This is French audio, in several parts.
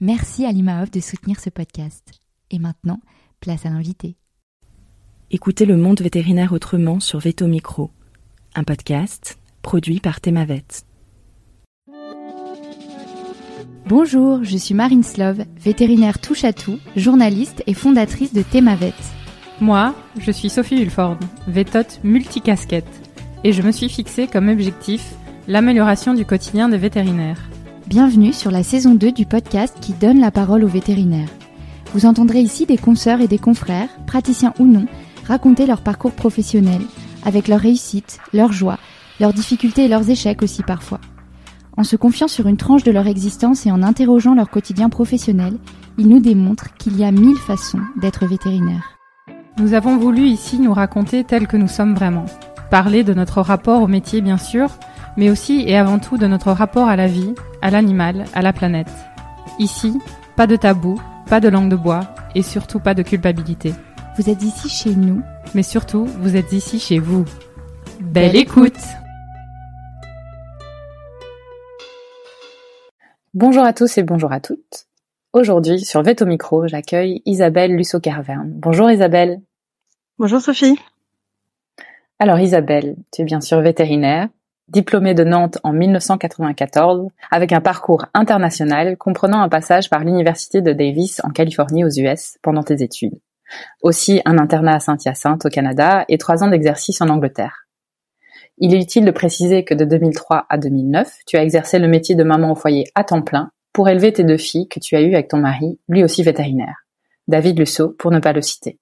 Merci à l'IMAOF de soutenir ce podcast. Et maintenant, place à l'invité. Écoutez le monde vétérinaire autrement sur Veto Micro, un podcast produit par Thémavet. Bonjour, je suis Marine Slove, vétérinaire touche à tout, journaliste et fondatrice de Thémavet. Moi, je suis Sophie Hulford, vétote multicasquette, et je me suis fixée comme objectif l'amélioration du quotidien des vétérinaires. Bienvenue sur la saison 2 du podcast qui donne la parole aux vétérinaires. Vous entendrez ici des consoeurs et des confrères, praticiens ou non, raconter leur parcours professionnel, avec leurs réussites, leurs joies, leurs difficultés et leurs échecs aussi parfois. En se confiant sur une tranche de leur existence et en interrogeant leur quotidien professionnel, ils nous démontrent qu'il y a mille façons d'être vétérinaire. Nous avons voulu ici nous raconter tel que nous sommes vraiment. Parler de notre rapport au métier bien sûr, mais aussi et avant tout de notre rapport à la vie, à l'animal, à la planète. Ici, pas de tabou, pas de langue de bois et surtout pas de culpabilité. Vous êtes ici chez nous, mais surtout, vous êtes ici chez vous. Belle écoute Bonjour à tous et bonjour à toutes. Aujourd'hui, sur Veto Micro, j'accueille Isabelle Lusso-Carverne. Bonjour Isabelle. Bonjour Sophie. Alors Isabelle, tu es bien sûr vétérinaire, diplômée de Nantes en 1994, avec un parcours international comprenant un passage par l'université de Davis en Californie aux US pendant tes études. Aussi un internat à Saint-Hyacinthe au Canada et trois ans d'exercice en Angleterre. Il est utile de préciser que de 2003 à 2009, tu as exercé le métier de maman au foyer à temps plein pour élever tes deux filles que tu as eues avec ton mari, lui aussi vétérinaire. David Lusso, pour ne pas le citer.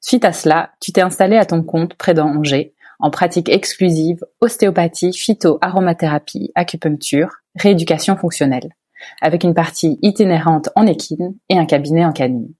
Suite à cela, tu t'es installé à ton compte près d'Angers, en pratique exclusive ostéopathie, phyto-aromathérapie, acupuncture, rééducation fonctionnelle, avec une partie itinérante en équine et un cabinet en canine.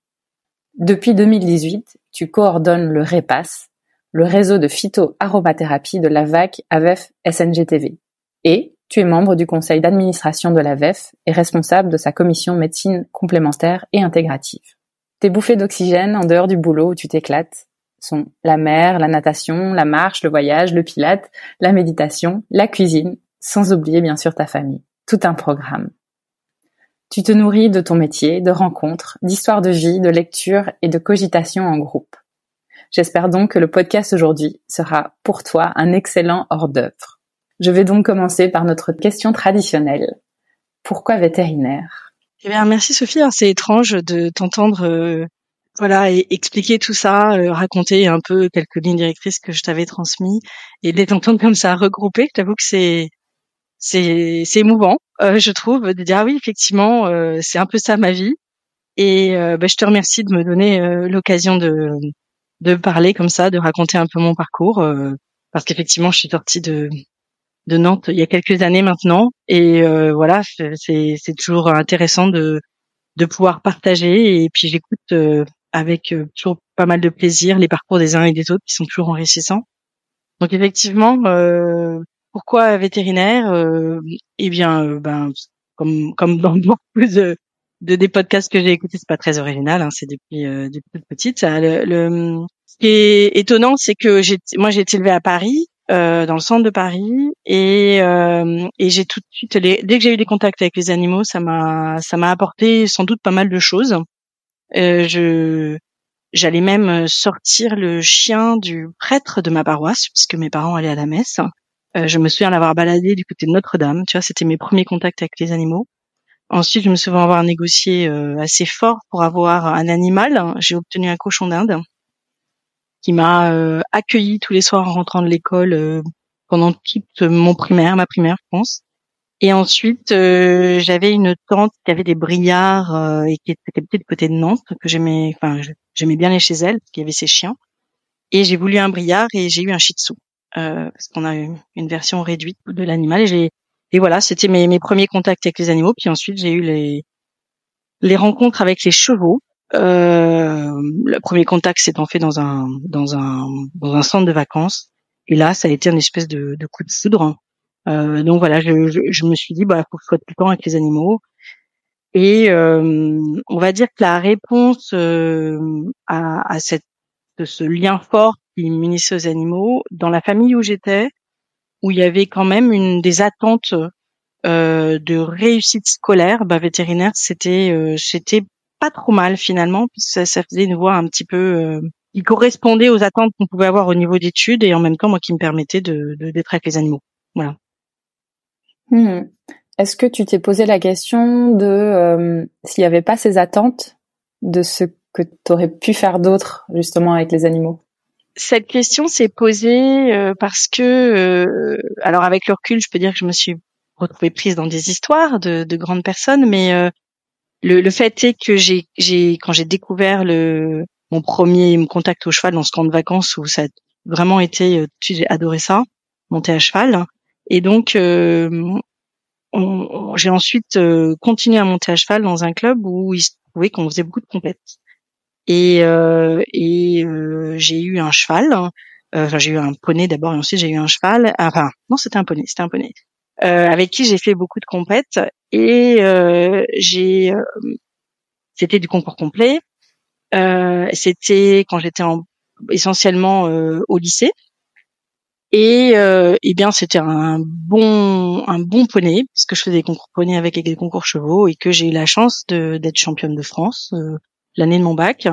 Depuis 2018, tu coordonnes le REPAS, le réseau de phyto-aromathérapie de l'AVAC AVEF SNGTV, et tu es membre du conseil d'administration de l'AVEF et responsable de sa commission médecine complémentaire et intégrative. Tes bouffées d'oxygène en dehors du boulot où tu t'éclates sont la mer, la natation, la marche, le voyage, le pilate, la méditation, la cuisine, sans oublier bien sûr ta famille. Tout un programme. Tu te nourris de ton métier, de rencontres, d'histoires de vie, de lectures et de cogitation en groupe. J'espère donc que le podcast aujourd'hui sera pour toi un excellent hors d'œuvre. Je vais donc commencer par notre question traditionnelle. Pourquoi vétérinaire? Eh bien, merci Sophie. Hein, c'est étrange de t'entendre euh, voilà, et expliquer tout ça, euh, raconter un peu quelques lignes directrices que je t'avais transmises et les entendre comme ça regroupées. J'avoue que c'est c'est c'est émouvant, euh, je trouve, de dire ah oui effectivement euh, c'est un peu ça ma vie. Et bah, je te remercie de me donner l'occasion de de parler comme ça, de raconter un peu mon parcours, parce qu'effectivement je suis sortie de de Nantes il y a quelques années maintenant, et voilà c'est c'est toujours intéressant de de pouvoir partager et puis j'écoute avec euh, toujours pas mal de plaisir les parcours des uns et des autres qui sont toujours enrichissants. Donc effectivement, euh, pourquoi vétérinaire euh, Eh bien, ben comme comme dans beaucoup de, de des podcasts que j'ai écoutés, c'est pas très original, hein, c'est depuis depuis toute petite. le, le, ce qui est étonnant, c'est que j'ai moi j'ai été élevée à Paris, euh, dans le centre de Paris et, euh, et j'ai tout de suite dès que j'ai eu des contacts avec les animaux ça m'a ça m'a apporté sans doute pas mal de choses je j'allais même sortir le chien du prêtre de ma paroisse puisque mes parents allaient à la messe. Euh, je me souviens l'avoir baladé du côté de Notre-Dame. Tu vois, c'était mes premiers contacts avec les animaux. Ensuite, je me souviens avoir négocié assez fort pour avoir un animal. J'ai obtenu un cochon d'Inde qui m'a accueilli tous les soirs en rentrant de l'école pendant toute mon primaire, ma primaire, je pense. Et ensuite, euh, j'avais une tante qui avait des brillards euh, et qui était peut-être côté de Nantes, que j'aimais, enfin, j'aimais bien aller chez elle, parce qu'il y avait ses chiens. Et j'ai voulu un brillard et j'ai eu un shih tzu, euh, parce qu'on a eu une version réduite de l'animal. Et et voilà, c'était mes, mes premiers contacts avec les animaux. Puis ensuite, j'ai eu les, les rencontres avec les chevaux. Euh, le premier contact s'étant fait dans un, dans un, dans un centre de vacances. Et là, ça a été une espèce de, de coup de foudre euh, donc voilà, je, me suis dit, bah, faut que je sois tout le temps avec les animaux. Et euh, on va dire que la réponse euh, à, cette, ce lien fort qui m'unissait aux animaux, dans la famille où j'étais, où il y avait quand même une des attentes euh, de réussite scolaire, bah, vétérinaire, c'était euh, c'était pas trop mal finalement, puisque ça, faisait une voie un petit peu qui correspondait aux attentes qu'on pouvait avoir au niveau d'études et en même temps moi qui me permettait de d'être avec les animaux. Voilà. Hmm. Est-ce que tu t'es posé la question de euh, s'il n'y avait pas ces attentes de ce que tu aurais pu faire d'autre justement avec les animaux? Cette question s'est posée euh, parce que, euh, alors avec le recul, je peux dire que je me suis retrouvée prise dans des histoires de, de grandes personnes, mais le, fait est que j'ai, quand j'ai découvert mon premier contact au cheval dans ce camp de vacances où ça a vraiment été, j'ai adoré ça, monter à cheval. Et donc, euh, j'ai ensuite euh, continué à monter à cheval dans un club où il se trouvait qu'on faisait beaucoup de compètes. Et, euh, et j'ai eu un cheval. Enfin, j'ai eu un poney d'abord et ensuite j'ai eu un cheval. Enfin, non, c'était un poney, c'était un poney. avec qui j'ai fait beaucoup de compètes et j'ai c'était du concours complet. c'était quand j'étais en, essentiellement au lycée et euh, eh bien, c'était un bon un bon poney puisque je faisais des concours poney avec des concours chevaux et que j'ai eu la chance d'être championne de France euh, l'année de mon bac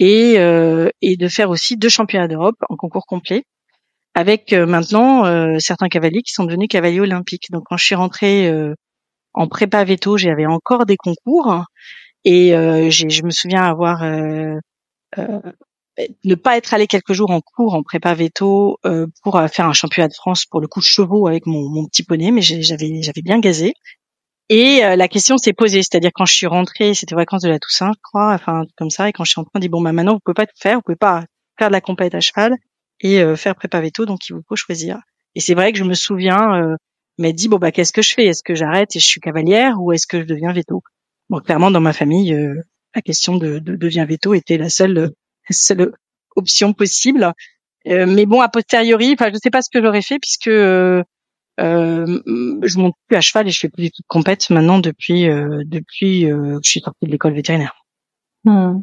et euh, et de faire aussi deux championnats d'Europe en concours complet avec euh, maintenant euh, certains cavaliers qui sont devenus cavaliers olympiques. Donc quand je suis rentrée en prépa veto, j'avais encore des concours et je me souviens avoir ne pas être allé quelques jours en cours en prépa veto euh, pour euh, faire un championnat de France pour le coup de chevaux avec mon, mon petit poney, mais j'avais j'avais bien gazé. Et euh, la question s'est posée, c'est-à-dire quand je suis rentrée, c'était vacances de la Toussaint, je crois, enfin comme ça, et quand je suis rentrée, on dit bon bah maintenant vous pouvez pas tout faire, vous pouvez pas faire de la compète à cheval et faire prépa veto, donc il vous faut choisir. Et c'est vrai que je me souviens euh, m'a dit bon bah qu'est-ce que je fais? Est-ce que j'arrête et je suis cavalière ou est-ce que je deviens veto? Bon clairement dans ma famille, la question de, de veto était la seule seule option possible. Euh, mais bon, a posteriori, enfin, je sais pas ce que j'aurais fait puisque euh, euh, je monte plus à cheval et je fais plus du tout de compète maintenant depuis euh, depuis que je suis sortie de l'école vétérinaire. Hmm.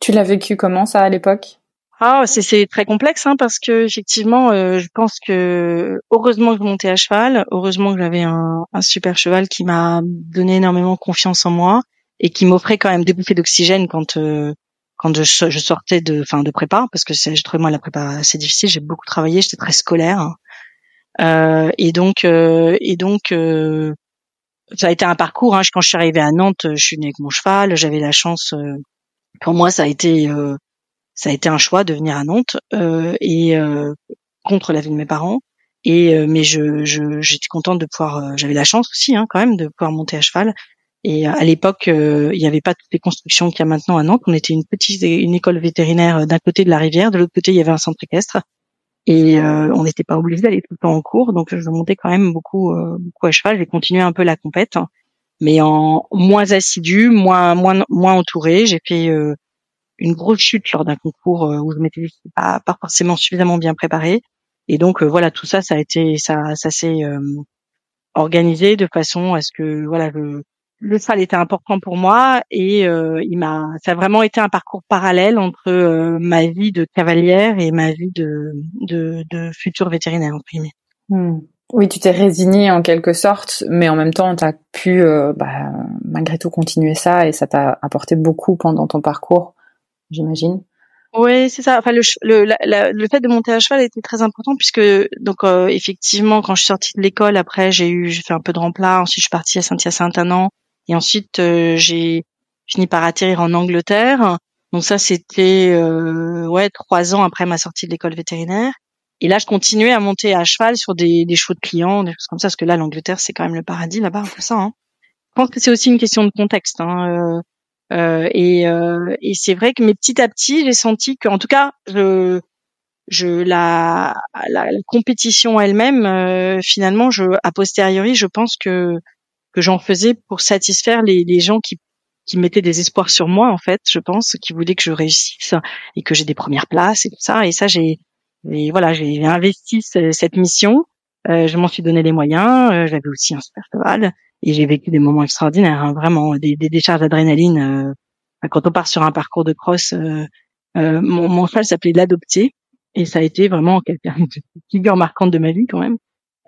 Tu l'as vécu comment ça à l'époque? Ah, c'est très complexe hein, parce que effectivement, je pense que heureusement que je montais à cheval, heureusement que j'avais un, un super cheval qui m'a donné énormément confiance en moi et qui m'offrait quand même des bouffées d'oxygène quand quand je, je sortais de, fin, de prépa, parce que j'ai trouvé moi la prépa assez difficile. J'ai beaucoup travaillé, j'étais très scolaire, euh, et donc, euh, et donc, euh, ça a été un parcours. Hein. Quand je suis arrivée à Nantes, je suis venue avec mon cheval. J'avais la chance. Euh, pour moi, ça a été, euh, ça a été un choix de venir à Nantes et contre l'avis de mes parents. Et mais je, je, j'étais contente de pouvoir. J'avais la chance aussi, hein, quand même, de pouvoir monter à cheval et à l'époque, euh, il n'y avait pas toutes les constructions qu'il y a maintenant à Nantes. On était une petite une école vétérinaire euh, d'un côté de la rivière, de l'autre côté il y avait un centre équestre. Et euh, on n'était pas obligé d'aller tout le temps en cours, donc je montais quand même beaucoup beaucoup à cheval. J'ai continué un peu la compète, mais en moins assidu, moins moins moins entouré. J'ai fait une grosse chute lors d'un concours où je m'étais pas, pas forcément suffisamment bien préparé. Et donc voilà, tout ça, ça a été ça ça s'est organisé de façon à ce que voilà le le cheval était important pour moi et euh, il m'a ça a vraiment été un parcours parallèle entre euh, ma vie de cavalière et ma vie de de, de futur vétérinaire entre guillemets. Hmm. Oui, tu t'es résignée en quelque sorte, mais en même temps, tu as pu euh, bah, malgré tout continuer ça et ça t'a apporté beaucoup pendant ton parcours, j'imagine. Oui, c'est ça. Enfin, le, le, le fait de monter à cheval était très important puisque donc effectivement, quand je suis sortie de l'école, après j'ai eu j'ai fait un peu de remplat. Ensuite, je suis partie à Saint-Hyacinthe un an Et ensuite, j'ai fini par atterrir en Angleterre. Donc ça, c'était ouais trois ans après ma sortie de l'école vétérinaire. Et là, je continuais à monter à cheval sur des, des shows de clients, des choses comme ça, parce que là, l'Angleterre, c'est quand même le paradis là-bas, tout ça. Hein. Je pense que c'est aussi une question de contexte. Hein. Euh, euh, et, euh, et c'est vrai que mais petit à petit, j'ai senti que, en tout cas, je, je la, la, compétition elle-même, euh, finalement, je, a posteriori, je pense que que j'en faisais pour satisfaire les, les gens qui qui mettaient des espoirs sur moi, en fait, je pense, qui voulaient que je réussisse et que j'ai des premières places et tout ça. Et ça, j'ai voilà, j'ai investi cette mission. Euh, je m'en suis donné les moyens. Euh, J'avais aussi un cheval et j'ai vécu des moments extraordinaires, hein, vraiment des, des décharges d'adrénaline. Euh, quand on part sur un parcours de cross, euh, euh, mon, mon cheval s'appelait l'adopté et ça a été vraiment quelqu'un une figure marquante de ma vie quand même.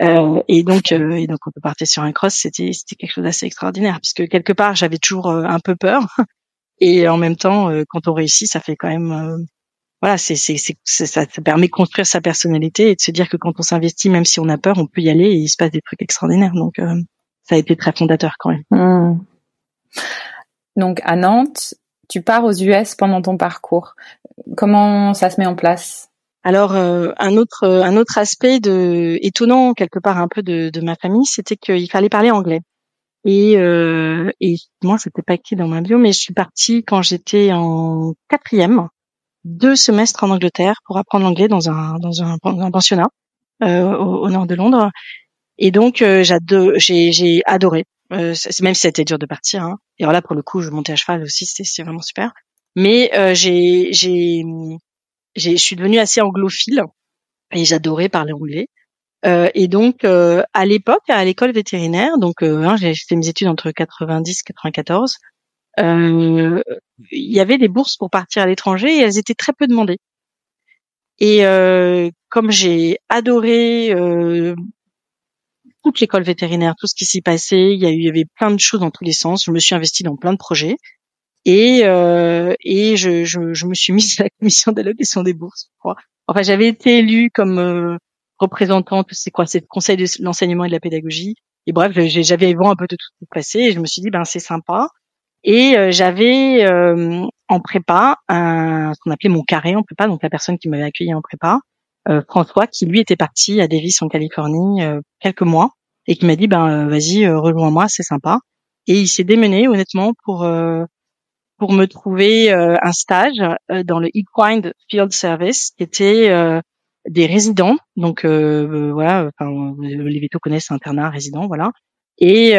Et donc, et donc on partait sur un cross, c'était c'était quelque chose d'assez extraordinaire puisque quelque part j'avais toujours un peu peur et en même temps, quand on réussit, ça fait quand même voilà, c'est, c'est, c'est, ça, permet de construire sa personnalité et de se dire que quand on s'investit, même si on a peur, on peut y aller et il se passe des trucs extraordinaires. Donc, euh, ça a été très fondateur quand même. Mmh. Donc, à Nantes, tu pars aux US pendant ton parcours. Comment ça se met en place? Alors euh, un autre un autre aspect de étonnant quelque part un peu de, de ma famille, c'était qu'il fallait parler anglais. Et, euh, et moi, c'était pas écrit dans ma bio, mais je suis partie quand j'étais en quatrième deux semestres en Angleterre pour apprendre l'anglais dans un dans un, pensionnat euh, au, nord de Londres. Et donc euh, j'ai j'ai adoré. Euh, même si c'était dur de partir. Hein. Et alors là pour le coup je montais à cheval aussi, c'était vraiment super. Mais euh, j'ai je suis devenue assez anglophile et j'adorais parler anglais. Euh, et donc euh, à l'époque à l'école vétérinaire, donc hein, j'ai fait mes études entre 90 et 94 euh, il y avait des bourses pour partir à l'étranger et elles étaient très peu demandées. Et euh, comme j'ai adoré euh, toute l'école vétérinaire, tout ce qui s'y passait, il y avait plein de choses dans tous les sens. Je me suis investie dans plein de projets et euh, et je, je, je, me suis mise à la commission d'allocation des bourses. Enfin, j'avais été élue comme euh, représentante, c'est quoi, c'est le conseil de l'enseignement et de la pédagogie. Et bref, j'avais vu un peu de tout qui passait et je me suis dit ben c'est sympa. Et euh, j'avais euh, en prépa un, ce qu'on appelait mon carré en prépa, donc la personne qui m'avait accueilli en prépa, euh, François, qui lui était parti à Davis en Californie quelques mois et qui m'a dit ben vas-y rejoins-moi, c'est sympa. Et il s'est démené honnêtement pour pour me trouver un stage dans le Equine Field Service, qui était des résidents. Donc voilà, enfin, les vétos connaissent internat résident, voilà. Et,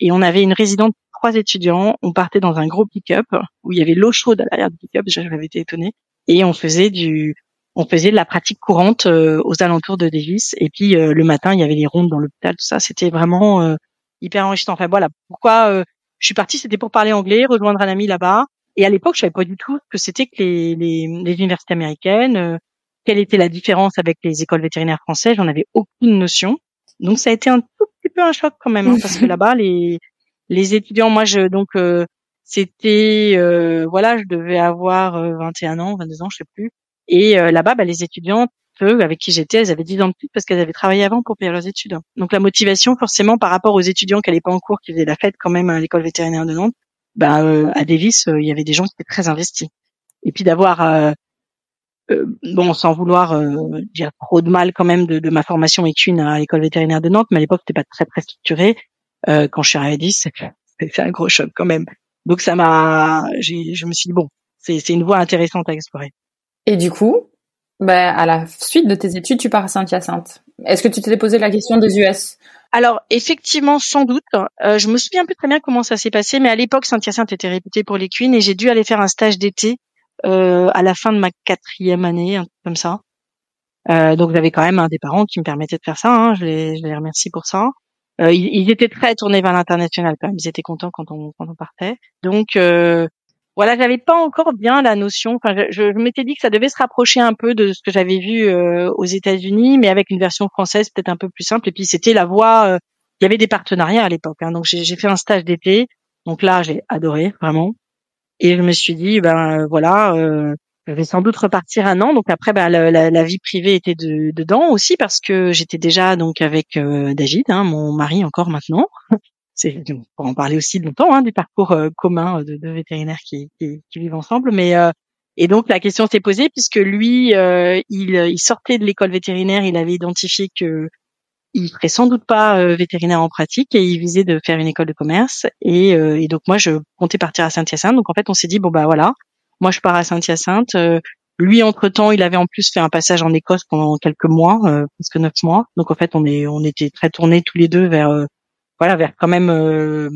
et on avait une résidente trois étudiants, on partait dans un gros pick-up où il y avait l'eau chaude à l'arrière du pick-up, j'avais été étonnée, et on faisait du, on faisait de la pratique courante euh, aux alentours de Davis. Et puis euh, le matin, il y avait les rondes dans l'hôpital, tout ça. C'était vraiment euh, hyper enrichissant. Enfin voilà, pourquoi je suis partie, c'était pour parler anglais, rejoindre un ami là-bas. Et à l'époque, je savais pas du tout ce que c'était que les, les, les, universités américaines, quelle était la différence avec les écoles vétérinaires françaises. J'en avais aucune notion. Donc ça a été un tout petit peu un choc quand même, hein, parce que là-bas, les les étudiants, moi, je donc euh, c'était euh, voilà, je devais avoir 21 euh, ans, 22 ans, je sais plus. Et là-bas, bah, les étudiants, avec qui j'étais, elles avaient 10 ans de plus parce qu'elles avaient travaillé avant pour payer leurs études. Donc la motivation, forcément, par rapport aux étudiants qui n'allaient pas en cours, qui faisaient la fête quand même à l'école vétérinaire de Nantes, bah à Davis, il y avait des gens qui étaient très investis. Et puis d'avoir bon, sans vouloir dire trop de mal quand même de, de ma formation équine à l'école vétérinaire de Nantes, mais à l'époque c'était pas très très structuré. Euh, quand je suis à 10, c'est un gros choc quand même. Donc ça m'a, je me suis dit bon, c'est une voie intéressante à explorer. Et du coup, bah, à la suite de tes études, tu pars à Saint-Hyacinthe. Est-ce que tu t'es posé la question des US Alors effectivement, sans doute. Euh, je me souviens peu très bien comment ça s'est passé, mais à l'époque, Saint-Hyacinthe était réputé pour les cuines et j'ai dû aller faire un stage d'été euh, à la fin de ma quatrième année, un comme ça. Euh, donc j'avais quand même un des parents qui me permettait de faire ça. Hein, je, les, je les remercie pour ça. Euh, ils, étaient très tournés vers l'international quand même. Ils étaient contents quand on quand on partait. Donc euh, voilà, j'avais pas encore bien la notion. Enfin, je, m'étais dit que ça devait se rapprocher un peu de ce que j'avais vu euh, aux États-Unis, mais avec une version française peut-être un peu plus simple. Et puis c'était la voie. Euh, il y avait des partenariats à l'époque. Hein, donc j'ai fait un stage d'été. Donc là, j'ai adoré vraiment. Et je me suis dit, ben voilà, euh, je vais sans doute repartir un an. Donc après, bah, la, la, vie privée était de, dedans aussi parce que j'étais déjà donc avec David, hein, mon mari encore maintenant. C'est pour en parler aussi longtemps hein, des parcours communs de, de vétérinaires qui, qui, qui, vivent ensemble. Mais et donc la question s'est posée puisque lui, il, il sortait de l'école vétérinaire, il avait identifié que il ferait sans doute pas euh, vétérinaire en pratique et il visait de faire une école de commerce et, euh, et donc moi je comptais partir à Saint-Hyacinthe donc en fait on s'est dit bon bah voilà moi je pars à Saint-Hyacinthe euh, lui entre temps il avait en plus fait un passage en Écosse pendant quelques mois presque neuf mois donc en fait on est on était très tournés tous les deux vers voilà vers quand même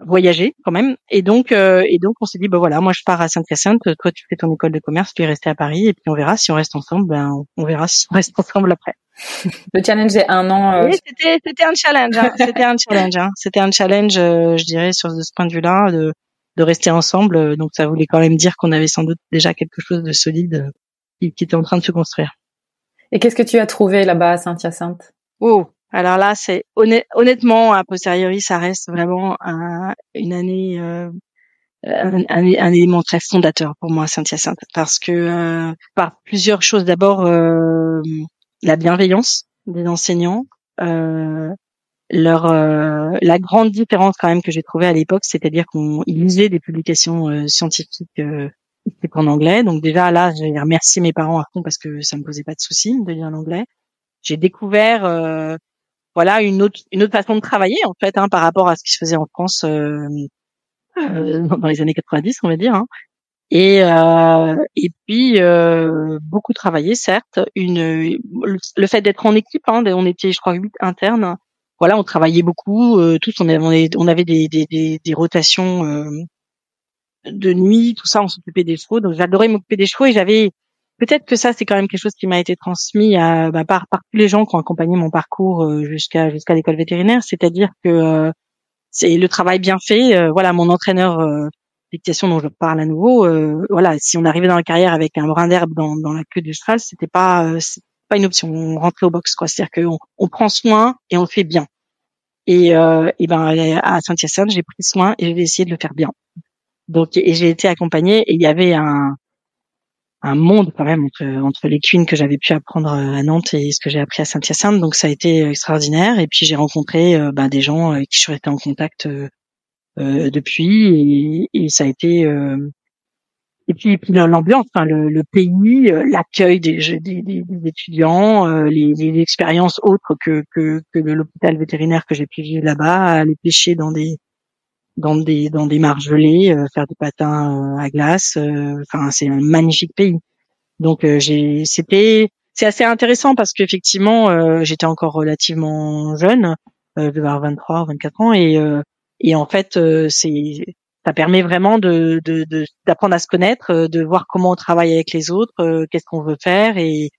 voyager quand même et donc et donc on s'est dit bah voilà moi je pars à Saint-Hyacinthe toi tu fais ton école de commerce tu es resté à Paris et puis on verra si on reste ensemble ben on verra si on reste ensemble après le challenge est un an. Euh, oui, c'était c'était un challenge. Hein. C'était un challenge. Hein. C'était un challenge, euh, je dirais, sur ce point de vue-là, de de rester ensemble. Donc ça voulait quand même dire qu'on avait sans doute déjà quelque chose de solide euh, qui, qui était en train de se construire. Et qu'est-ce que tu as trouvé là-bas à Saint-Hyacinthe? Oh, alors là, c'est honnêtement, a posteriori, ça reste vraiment un, une année, euh, un, un, élément très fondateur pour moi, Saint-Hyacinthe, parce que euh, par plusieurs choses. D'abord, euh, la bienveillance des enseignants, euh, leur euh, la grande différence quand même que j'ai trouvée à l'époque, c'est-à-dire qu'on lisaient des publications euh, scientifiques en anglais. Donc déjà là, j'ai remercié mes parents à fond parce que ça me posait pas de soucis de lire l'anglais. J'ai découvert euh, voilà une autre une autre façon de travailler en fait hein, par rapport à ce qui se faisait en France euh, dans les années 90, on va dire. Hein. Et euh, et puis euh, beaucoup travaillé certes une le fait d'être en équipe hein, on était je crois huit internes voilà on travaillait beaucoup euh, tous on avait on avait des des, des, des rotations euh, de nuit tout ça on s'occupait des chevaux donc j'adorais m'occuper des chevaux et j'avais peut-être que ça c'est quand même quelque chose qui m'a été transmis à bah, par par tous les gens qui ont accompagné mon parcours euh, jusqu'à jusqu'à l'école vétérinaire c'est-à-dire que c'est le travail bien fait voilà mon entraîneur dictation dont je parle à nouveau, euh, voilà, si on arrivait dans la carrière avec un brin d'herbe dans, dans la queue du cheval, c'était pas euh, pas une option. On rentrait au box, quoi. C'est-à-dire qu'on on prend soin et on le fait bien. Et, euh, et ben à Saint-Hyacinthe, j'ai pris soin et j'ai essayé de le faire bien. Donc et j'ai été accompagnée et il y avait un un monde quand même entre entre les cuines que j'avais pu apprendre à Nantes et ce que j'ai appris à Saint-Hyacinthe. Donc ça a été extraordinaire. Et puis j'ai rencontré euh, ben, des gens avec qui je suis en contact euh, depuis et, et, ça a été euh, et puis, puis l'ambiance, enfin, le, le, pays, euh, l'accueil des, des, des, étudiants, les, les, expériences autres que, que, que l'hôpital vétérinaire que j'ai pu vivre là-bas, aller pêcher dans des dans des dans des gelées, faire des patins à glace. Enfin, c'est un magnifique pays. Donc j'ai c'était c'est assez intéressant parce qu'effectivement j'étais encore relativement jeune, je devais avoir 23 24 ans et et en fait, euh, c'est ça permet vraiment de d'apprendre à se connaître, euh, de voir comment on travaille avec les autres, euh, qu'est-ce qu'on veut faire et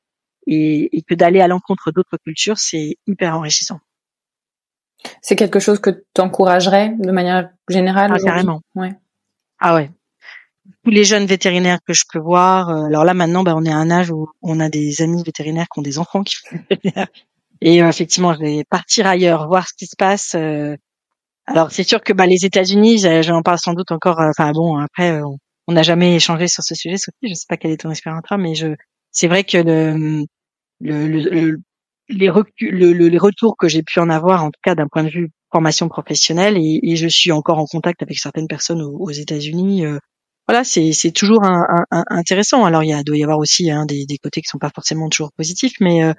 et, que d'aller à l'encontre d'autres cultures, c'est hyper enrichissant. C'est quelque chose que tu encouragerais de manière générale ah, carrément. Ouais. Ah ouais. Tous les jeunes vétérinaires que je peux voir, alors là maintenant, bah, on est à un âge où on a des amis vétérinaires qui ont des enfants qui font Et effectivement, je vais partir ailleurs, voir ce qui se passe. Alors c'est sûr que bah, les États-Unis, j'en parle sans doute encore. Euh, enfin bon, après euh, on n'a jamais échangé sur ce sujet, Sophie. Je sais pas quelle est ton expérience, mais je, c'est vrai que le, le, le, les, les retours que j'ai pu en avoir, en tout cas d'un point de vue formation professionnelle, et, et, je suis encore en contact avec certaines personnes aux, États-Unis. Euh, voilà, c'est, toujours un, un, intéressant. Alors il y a, doit y avoir aussi hein, des, des côtés qui sont pas forcément toujours positifs, mais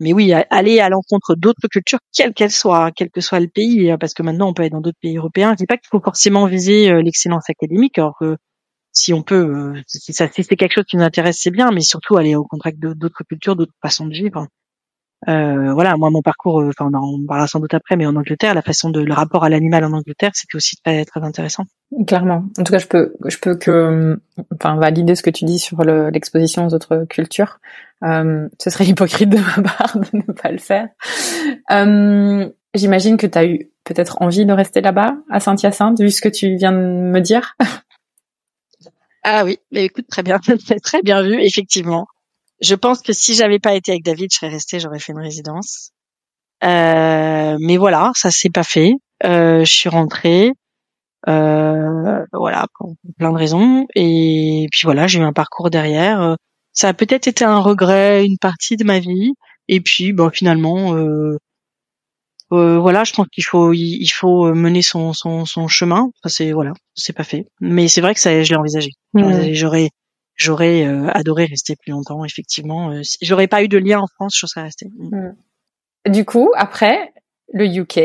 mais oui, aller à l'encontre d'autres cultures, quelles qu'elles soient, quel que soit le pays, hein, parce que maintenant on peut être dans d'autres pays européens. Je dis pas qu'il faut forcément viser euh, l'excellence académique, alors que si on peut, euh, si, ça, si c'est quelque chose qui nous intéresse, c'est bien, mais surtout aller au contact d'autres cultures, d'autres façons de vivre. Euh, voilà, moi mon parcours, euh, enfin on en parlera sans doute après, mais en Angleterre, la façon de le rapport à l'animal en Angleterre, c'était aussi très très intéressant. Clairement. En tout cas, je peux je peux que enfin valider ce que tu dis sur l'exposition aux autres cultures. Euh, ce serait hypocrite de ma part de ne pas le faire. Euh, J'imagine que tu as eu peut-être envie de rester là-bas à Saint-Hyacinthe, vu ce que tu viens de me dire. Ah oui, mais écoute, très bien, très bien vu, effectivement. Je pense que si j'avais pas été avec David, je serais restée, j'aurais fait une résidence. Euh, mais voilà, ça s'est pas fait. Euh, je suis rentrée. Euh, voilà, pour plein de raisons. Et puis voilà, j'ai eu un parcours derrière. Ça a peut-être été un regret, une partie de ma vie. Et puis, bon, finalement, euh, voilà, je pense qu'il faut il, faut mener son son, son chemin. Ça c'est voilà, c'est pas fait. Mais c'est vrai que ça, je l'ai envisagé. J'aurais j'aurais euh, adoré rester plus longtemps. Effectivement, euh, j'aurais pas eu de lien en France, je serais restée. Du coup, après le UK,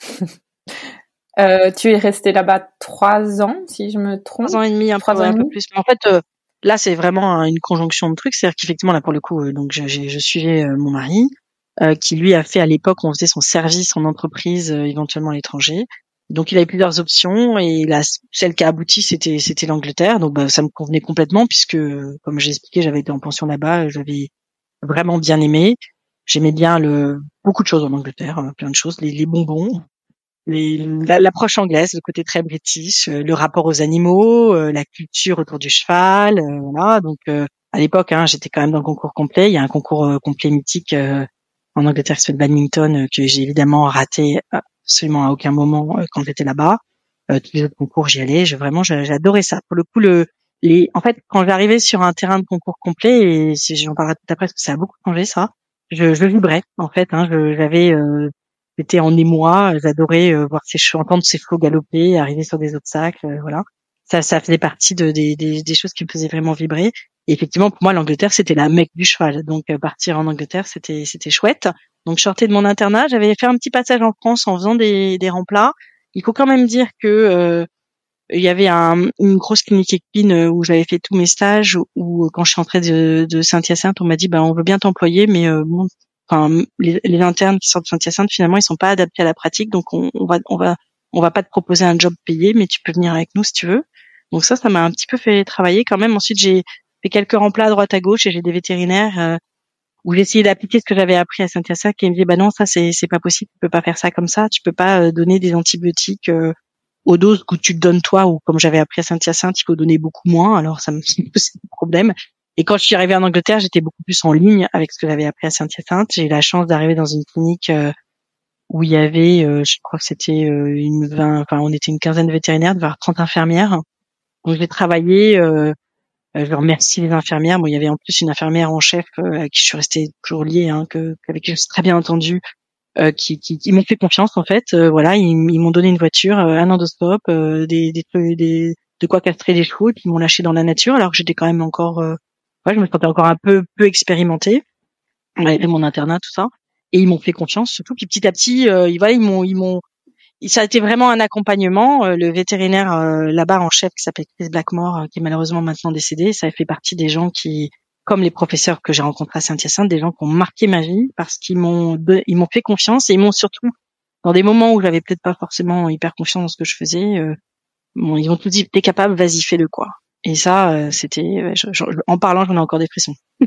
tu es resté là-bas trois ans, si je me trompe. Trois ans et demi, un, trois peu, un peu plus. en fait, là, c'est vraiment une conjonction de trucs. C'est-à-dire qu'effectivement, là, pour le coup, donc je, je suivais mon mari. Euh, qui lui a fait à l'époque, on faisait son service en entreprise, euh, éventuellement à l'étranger. Donc il avait plusieurs options et la, celle qui a abouti, c'était c'était l'Angleterre. Donc bah, ça me convenait complètement puisque, comme j'ai expliqué, j'avais été en pension là-bas, j'avais vraiment bien aimé. J'aimais bien le beaucoup de choses en Angleterre, hein, plein de choses, les, les bonbons, l'approche anglaise, le côté très british, euh, le rapport aux animaux, la culture autour du cheval, voilà. Donc à l'époque, hein, j'étais quand même dans le concours complet. Il y a un concours complet mythique en Angleterre qui fait le badminton euh, que j'ai évidemment raté absolument à aucun moment euh, quand j'étais là-bas. Euh, tous les autres concours, j'y allais. J'ai vraiment, j'adorais ça. Pour le coup, le, les, en fait, quand j'arrivais sur un terrain de concours complet, et j'en parlerai tout après parce que ça a beaucoup changé ça, je, je vibrais en fait. Hein, j'avais, euh, j'étais en émoi. J'adorais voir ces chevaux, entendre ces chevaux galoper, arriver sur des obstacles, voilà. Ça, ça faisait partie de, des, des, des choses qui me faisaient vraiment vibrer. Et effectivement, pour moi, l'Angleterre, c'était la mecque du cheval. Donc, euh, partir en Angleterre, c'était c'était chouette. Donc, je sortais de mon internat. J'avais fait un petit passage en France en faisant des, des remplats. Il faut quand même dire que euh, il y avait un, une grosse clinique équine euh, où j'avais fait tous mes stages. Où quand je suis entrée de, de Saint-Hyacinthe, on m'a dit, ben, on veut bien t'employer, mais les, les, internes qui sortent de Saint-Hyacinthe, finalement, ils sont pas adaptés à la pratique. Donc, on, on va on va on va pas te proposer un job payé, mais tu peux venir avec nous si tu veux. Donc ça, ça m'a un petit peu fait travailler quand même. Ensuite, j'ai fait quelques remplats à droite à gauche et j'ai des vétérinaires euh, où essayé d'appliquer ce que j'avais appris à Saint-Hyacinthe qui me disaient bah non ça c'est c'est pas possible tu peux pas faire ça comme ça tu peux pas euh, donner des antibiotiques euh, aux doses que tu te donnes toi ou comme j'avais appris à Saint-Hyacinthe il faut donner beaucoup moins alors ça me posait un problème. Et quand je suis arrivée en Angleterre j'étais beaucoup plus en ligne avec ce que j'avais appris à Saint-Hyacinthe. J'ai eu la chance d'arriver dans une clinique où il y avait je crois que c'était une 20 enfin on était une quinzaine de vétérinaires de 30 infirmières. Donc j'ai travaillé euh, je remercie les infirmières. Bon, il y avait en plus une infirmière en chef euh, à qui je suis restée toujours liée, hein, que, avec qui je suis très bien entendu, euh, qui, qui, qui m'ont fait confiance en fait. voilà, ils, m'ont donné une voiture, un endoscope, des, des, des, de quoi castrer les chevaux, ils m'ont lâché dans la nature, alors que j'étais quand même encore, ouais, je me sentais encore un peu peu expérimentée, et mon internat, tout ça. Et ils m'ont fait confiance, surtout puis petit à petit, ils, voilà, ils m'ont ils m'ont ça a été vraiment un accompagnement. Euh, le vétérinaire euh, là-bas en chef qui s'appelle Chris Blackmore, euh, qui est malheureusement maintenant décédé, ça fait partie des gens qui, comme les professeurs que j'ai rencontrés à Saint-Hyacinthe, des gens qui ont marqué ma vie parce qu'ils m'ont ils m'ont fait confiance et ils m'ont surtout dans des moments où j'avais peut-être pas forcément hyper confiance dans ce que je faisais, bon, ils ont tout dit t'es capable, vas-y fais-le quoi. Et ça, c'était en parlant, j'en ai encore des frissons.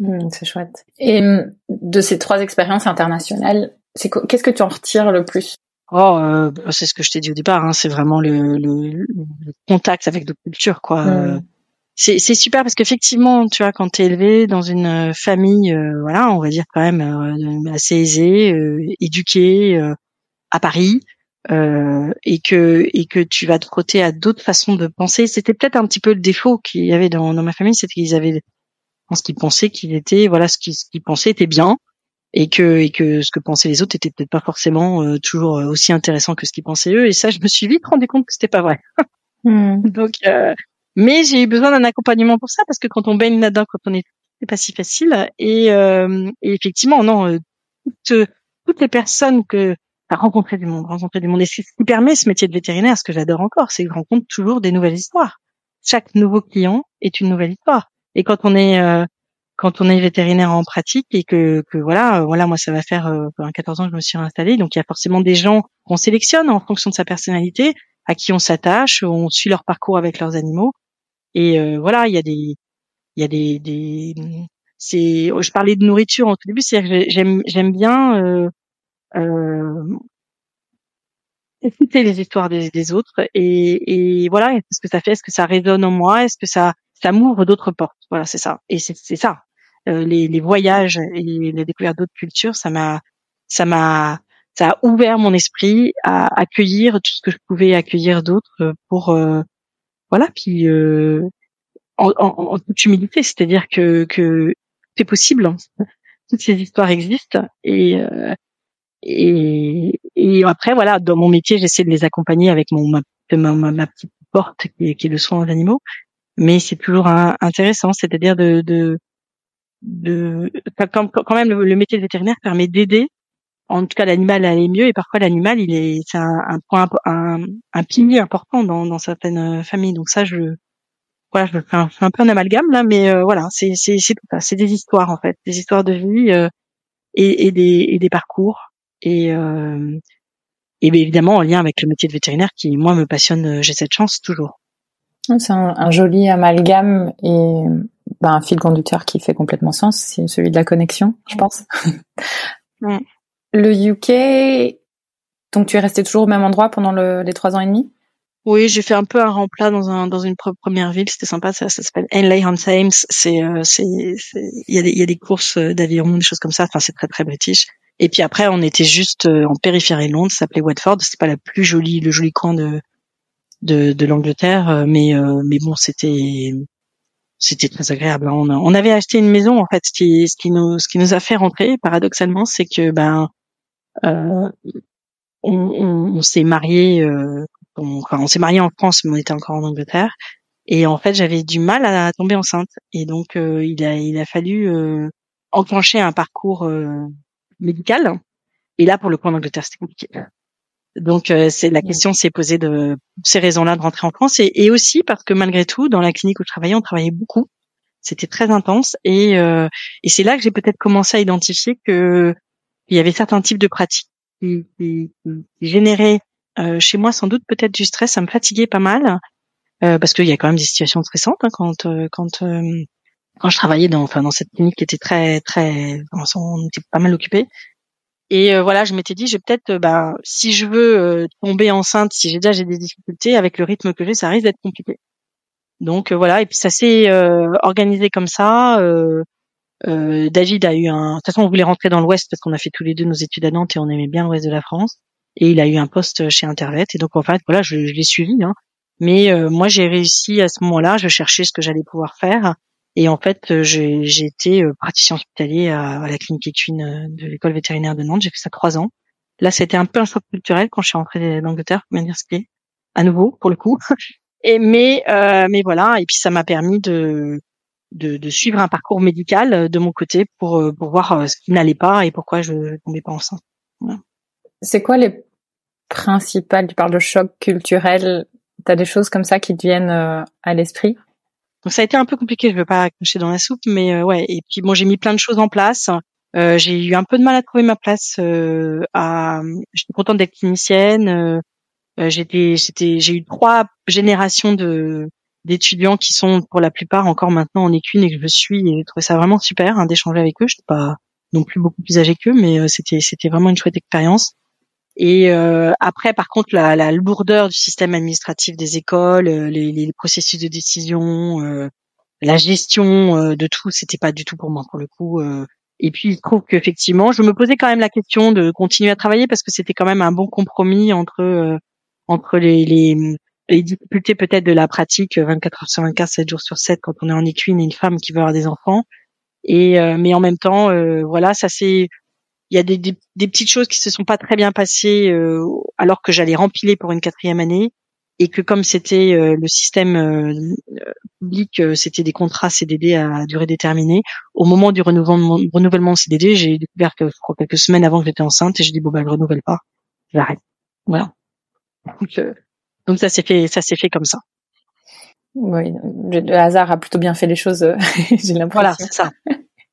Mmh, c'est chouette. Et de ces trois expériences internationales, c'est qu'est-ce que tu en retires le plus? Oh, euh, c'est ce que je t'ai dit au départ. Hein, c'est vraiment le, le, le, contact avec d'autres cultures, quoi. Euh, c'est, c'est super parce qu'effectivement, tu vois, quand t'es élevé dans une euh, famille, voilà, on va dire quand même assez aisée, éduquée à Paris, et que et que tu vas te frotter à d'autres façons de penser. C'était peut-être un petit peu le défaut qu'il y avait dans, dans ma famille, c'est qu'ils avaient, en ce qu'ils pensaient qu'il était, voilà, ce qu'ils, ce qu'ils pensaient était bien et que et que ce que pensaient les autres était peut-être pas forcément euh, toujours euh, aussi intéressant que ce qu'ils pensaient eux. Et ça je me suis vite rendu compte que c'était pas vrai. Hmm. donc euh, mais j'ai eu besoin d'un accompagnement pour ça parce que quand on baigne là-dedans quand on est c'est pas si facile. Et, et effectivement non toutes, toutes les personnes que à rencontrer du monde rencontrer du monde. Et ce qui permet ce métier de vétérinaire ce que j'adore encore c'est que je rencontre toujours des nouvelles histoires. Chaque nouveau client est une nouvelle histoire. Et quand on est quand on est vétérinaire en pratique et que, que voilà, euh, voilà, moi ça va faire euh, 14 ans que je me suis installée, donc il y a forcément des gens qu'on sélectionne en fonction de sa personnalité, à qui on s'attache, on suit leur parcours avec leurs animaux, et euh, voilà, il y a des, il y a des, des c'est, je parlais de nourriture en tout début, c'est que j'aime, j'aime bien euh, euh, écouter les histoires des, autres et, et voilà, est-ce que ça fait, est-ce que ça résonne en moi, est-ce que ça ça m'ouvre d'autres portes? Voilà, c'est ça. Et c'est ça. Euh, les, les, voyages et les découvertes d'autres cultures, ça m'a, ça m'a, ça a ouvert mon esprit à accueillir tout ce que je pouvais accueillir d'autres pour, euh, voilà, puis euh, en, en, en, toute humilité, c'est-à-dire que, que c'est possible. Hein. Toutes ces histoires existent et et, et après voilà, dans mon métier, j'essaie de les accompagner avec mon ma, ma, ma petite porte qui est, qui est le soin aux animaux, mais c'est toujours intéressant, c'est-à-dire de, de de quand, même le, métier de vétérinaire permet d'aider. En tout cas l'animal à aller mieux. Et parfois l'animal il est c'est un, point un, un pilier important dans, dans certaines familles. Donc ça je voilà, je fais un, un peu un amalgame là, mais euh, voilà, c'est c'est c'est c'est des histoires en fait, des histoires de vie euh, et, et des et des parcours. Et euh, et bien évidemment en lien avec le métier de vétérinaire qui moi me passionne. J'ai cette chance toujours. C'est un, joli amalgame et ben, un fil conducteur qui fait complètement sens, c'est celui de la connexion, je pense. Le UK, donc tu es resté toujours au même endroit pendant le, les trois ans et demi? Oui, j'ai fait un peu un remplat dans un dans une première ville, c'était sympa, ça, ça s'appelle Henley on Thames, c'est euh, c'est il y a des il y a des courses euh, d'aviron, des choses comme ça, enfin c'est très très british. Et puis après on était juste euh, en périphérie de Londres, ça s'appelait Watford, c'est pas la plus jolie le joli coin de de, de l'Angleterre, mais mais bon, c'était c'était très agréable. Hein. On, avait acheté une maison en fait, ce qui nous ce qui nous a fait rentrer paradoxalement, c'est que ben euh, on, s'est marié euh, enfin, on s'est marié en France, mais on était encore en Angleterre. Et en fait, j'avais du mal à tomber enceinte. Et donc, euh, il a, il a fallu enclencher un parcours médical. Et là, pour le coup, en Angleterre, c'était compliqué. Donc, c'est la question s'est posée de ces raisons-là de rentrer en France, et, et, aussi parce que malgré tout, dans la clinique où je travaillais, on travaillait beaucoup. C'était très intense, et, et c'est là que j'ai peut-être commencé à identifier que il y avait certains types de pratiques qui, qui, qui généraient euh, chez moi, sans doute peut-être du stress, ça me fatiguait pas mal euh, parce qu'il y a quand même des situations stressantes hein, quand euh, quand quand je travaillais dans enfin dans cette clinique qui était très très on était pas mal occupé et voilà je m'étais dit je peut-être bah si je veux tomber enceinte si j'ai déjà j'ai des difficultés avec le rythme que j'ai ça risque d'être compliqué. Donc voilà et puis ça s'est organisé comme ça David a eu un de toute façon on voulait rentrer dans l'Ouest parce qu'on a fait tous les deux nos études à Nantes et on aimait bien l'Ouest de la France. Et il a eu un poste chez Internet et donc en fait voilà je, je l'ai suivi hein. mais euh, moi j'ai réussi à ce moment-là je cherchais ce que j'allais pouvoir faire et en fait euh, j'ai, été euh, praticien hospitalier à, à la clinique équine de l'école vétérinaire de Nantes. J'ai fait ça trois ans. Là c'était un peu un choc culturel quand je suis rentrée d'Angleterre pour est à nouveau pour le coup. Et mais euh, mais voilà. Et puis ça m'a permis de de, de, suivre un parcours médical de mon côté pour pour voir ce qui n'allait pas et pourquoi je tombais pas enceinte. C'est quoi les principal Tu parles de choc culturel. T'as des choses comme ça qui te viennent euh, à l'esprit? Donc ça a été un peu compliqué. Je veux pas cracher dans la soupe, mais euh, ouais. Et puis bon, j'ai mis plein de choses en place. Euh, j'ai eu un peu de mal à trouver ma place. Euh, à... J'étais contente d'être clinicienne. Euh, j'étais, j'étais, j'ai eu trois générations d'étudiants qui sont pour la plupart encore maintenant en équine et que je suis et je trouvais ça vraiment super hein, d'échanger avec eux. Je suis pas non plus beaucoup plus âgée qu'eux, mais c'était c'était vraiment une chouette expérience. Et euh, après, par contre, la, la, lourdeur du système administratif des écoles, euh, les, les processus de décision, euh, la gestion euh, de tout, c'était pas du tout pour moi pour le coup. Euh. Et puis, il trouve qu'effectivement, je me posais quand même la question de continuer à travailler parce que c'était quand même un bon compromis entre entre les, les, les difficultés peut-être de la pratique 24 heures sur 24, 7 jours sur 7 quand on est en équine et une femme qui veut avoir des enfants. Et mais en même temps, voilà, ça c'est il y a des, des, petites choses qui se sont pas très bien passées euh, alors que j'allais rempiler pour une quatrième année et que comme c'était euh, le système euh, public, c'était des contrats CDD à durée déterminée. Au moment du renouvellement, renouvellement CDD, j'ai découvert que je crois quelques semaines avant que j'étais enceinte et j'ai dit bon ben je renouvelle pas, j'arrête. Voilà. Donc, donc ça s'est fait, ça s'est fait comme ça. Oui, le hasard a plutôt bien fait les choses. j'ai l'impression. Voilà, c'est ça.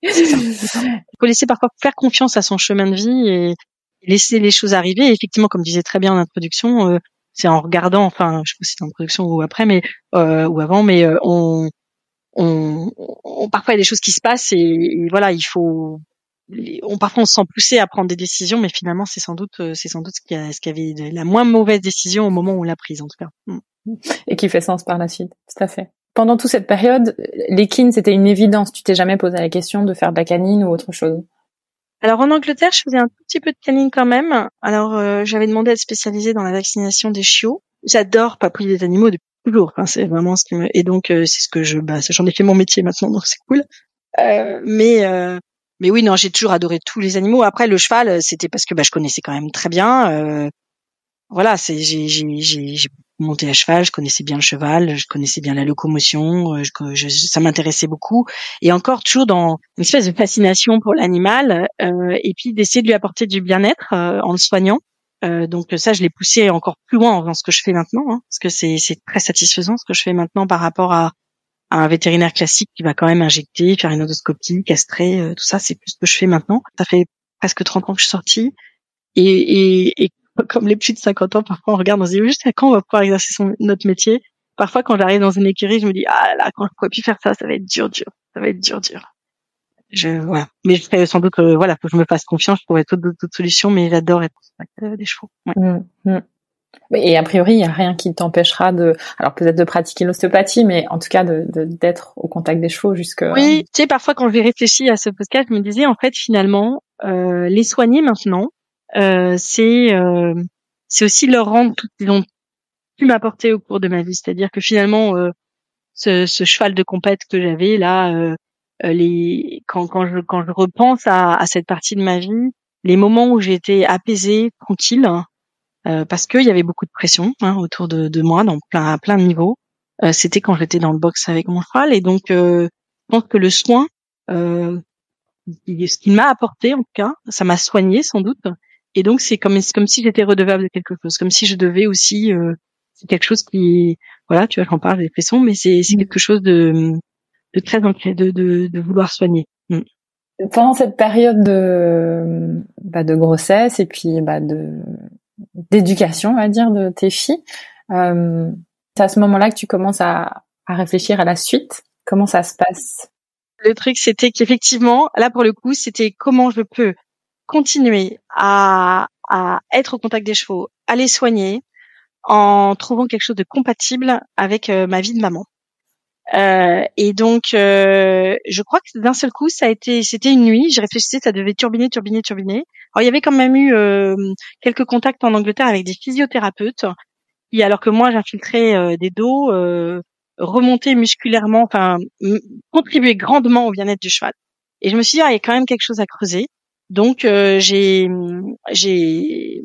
Il faut laisser parfois faire confiance à son chemin de vie et laisser les choses arriver. Et effectivement, comme disait très bien en introduction, euh, c'est en regardant, enfin, je sais pas si c'est en introduction ou après, mais euh, ou avant, mais euh, on, on, on, parfois il y a des choses qui se passent et, voilà, il faut, on parfois on se sent poussé à prendre des décisions, mais finalement c'est sans doute, c'est sans doute ce qui, a, ce qui avait la moins mauvaise décision au moment où on l'a prise en tout cas. Et qui fait sens par la suite, tout à fait pendant toute cette période, l'équine, c'était une évidence. Tu t'es jamais posé la question de faire de la canine ou autre chose Alors en Angleterre, je faisais un tout petit peu de canine quand même. Alors euh, j'avais demandé à être spécialisée dans la vaccination des chiots. J'adore papouiller des animaux depuis toujours. Enfin, c'est vraiment ce qui me... Et donc euh, c'est ce que je... Bah, j'en ai fait mon métier maintenant, donc c'est cool. Euh, mais mais oui, non, j'ai toujours adoré tous les animaux. Après, le cheval, c'était parce que bah, je connaissais quand même très bien. Euh, voilà, c'est j'ai j'ai monté à cheval, je connaissais bien le cheval, je connaissais bien la locomotion, euh, je, ça m'intéressait beaucoup. Et encore toujours dans une espèce de fascination pour l'animal, euh, et puis d'essayer de lui apporter du bien-être euh, en le soignant. Euh, donc ça, je l'ai poussé encore plus loin dans ce que je fais maintenant, hein, parce que c'est très satisfaisant ce que je fais maintenant par rapport à un vétérinaire classique qui va quand même injecter, faire une endoscopie, castrer, euh, tout ça, c'est plus ce que je fais maintenant. Ça fait presque 30 ans que je suis sortie. Et, et, et comme les plus de 50 ans, parfois on regarde, on se dit juste à quand on va pouvoir exercer son, notre métier? Parfois, quand j'arrive dans une écurie, je me dis ah là, quand je pourrais plus faire ça, ça va être dur, dur, ça va être dur, dur. Je voilà, mais je ferai sans doute que voilà, faut que je me fasse confiance, je pourrais d'autres solutions, mais j'adore être euh, des chevaux. Ouais. Mmh, mmh. Et a priori, il n'y a rien qui t'empêchera de, alors peut-être de pratiquer l'ostéopathie, mais en tout cas de d'être au contact des chevaux jusque. Oui, tu sais, parfois quand j'ai réfléchi à ce podcast, je me disais en fait finalement, euh, les soigner maintenant, euh, c'est euh, c'est aussi leur rendre tout ce qu'ils ont pu m'apporter au cours de ma vie. C'est-à-dire que finalement, euh, ce, ce, cheval de compète que j'avais là, euh, euh, les quand quand je quand je repense à, à cette partie de ma vie, les moments où j'étais apaisée, tranquille euh, parce qu'il y avait beaucoup de pression hein, autour de, de, moi, dans plein, à plein de niveaux. Euh, C'était quand j'étais dans le box avec mon cheval, et donc euh, je pense que le soin, euh, ce qu'il m'a apporté en tout cas, ça m'a soigné sans doute, et donc c'est comme comme si j'étais redevable de quelque chose, comme si je devais aussi, euh, c'est quelque chose qui, voilà, tu vois, j'en parle des frissons, mais c'est c'est quelque chose de de très ancré, de, de, de vouloir soigner. Mm. Pendant cette période de, bah, de grossesse et puis bah, de d'éducation, on va dire, de tes filles. Euh, c'est à ce moment-là que tu commences à, à réfléchir à la suite. Comment ça se passe? Le truc, c'était qu'effectivement, là pour le coup, c'était comment je peux continuer à, à être au contact des chevaux, à les soigner, en trouvant quelque chose de compatible avec euh, ma vie de maman. Euh, et donc, euh, je crois que d'un seul coup, ça a été, c'était une nuit. Je réfléchissais, ça devait turbiner, turbiner, turbiner. Alors, il y avait quand même eu euh, quelques contacts en Angleterre avec des physiothérapeutes, qui, alors que moi, j'infiltrais euh, des dos, remonter musculairement, enfin, contribuer grandement au bien-être du cheval. Et je me suis dit, ah, il y a quand même quelque chose à creuser. Donc, j'ai, j'ai,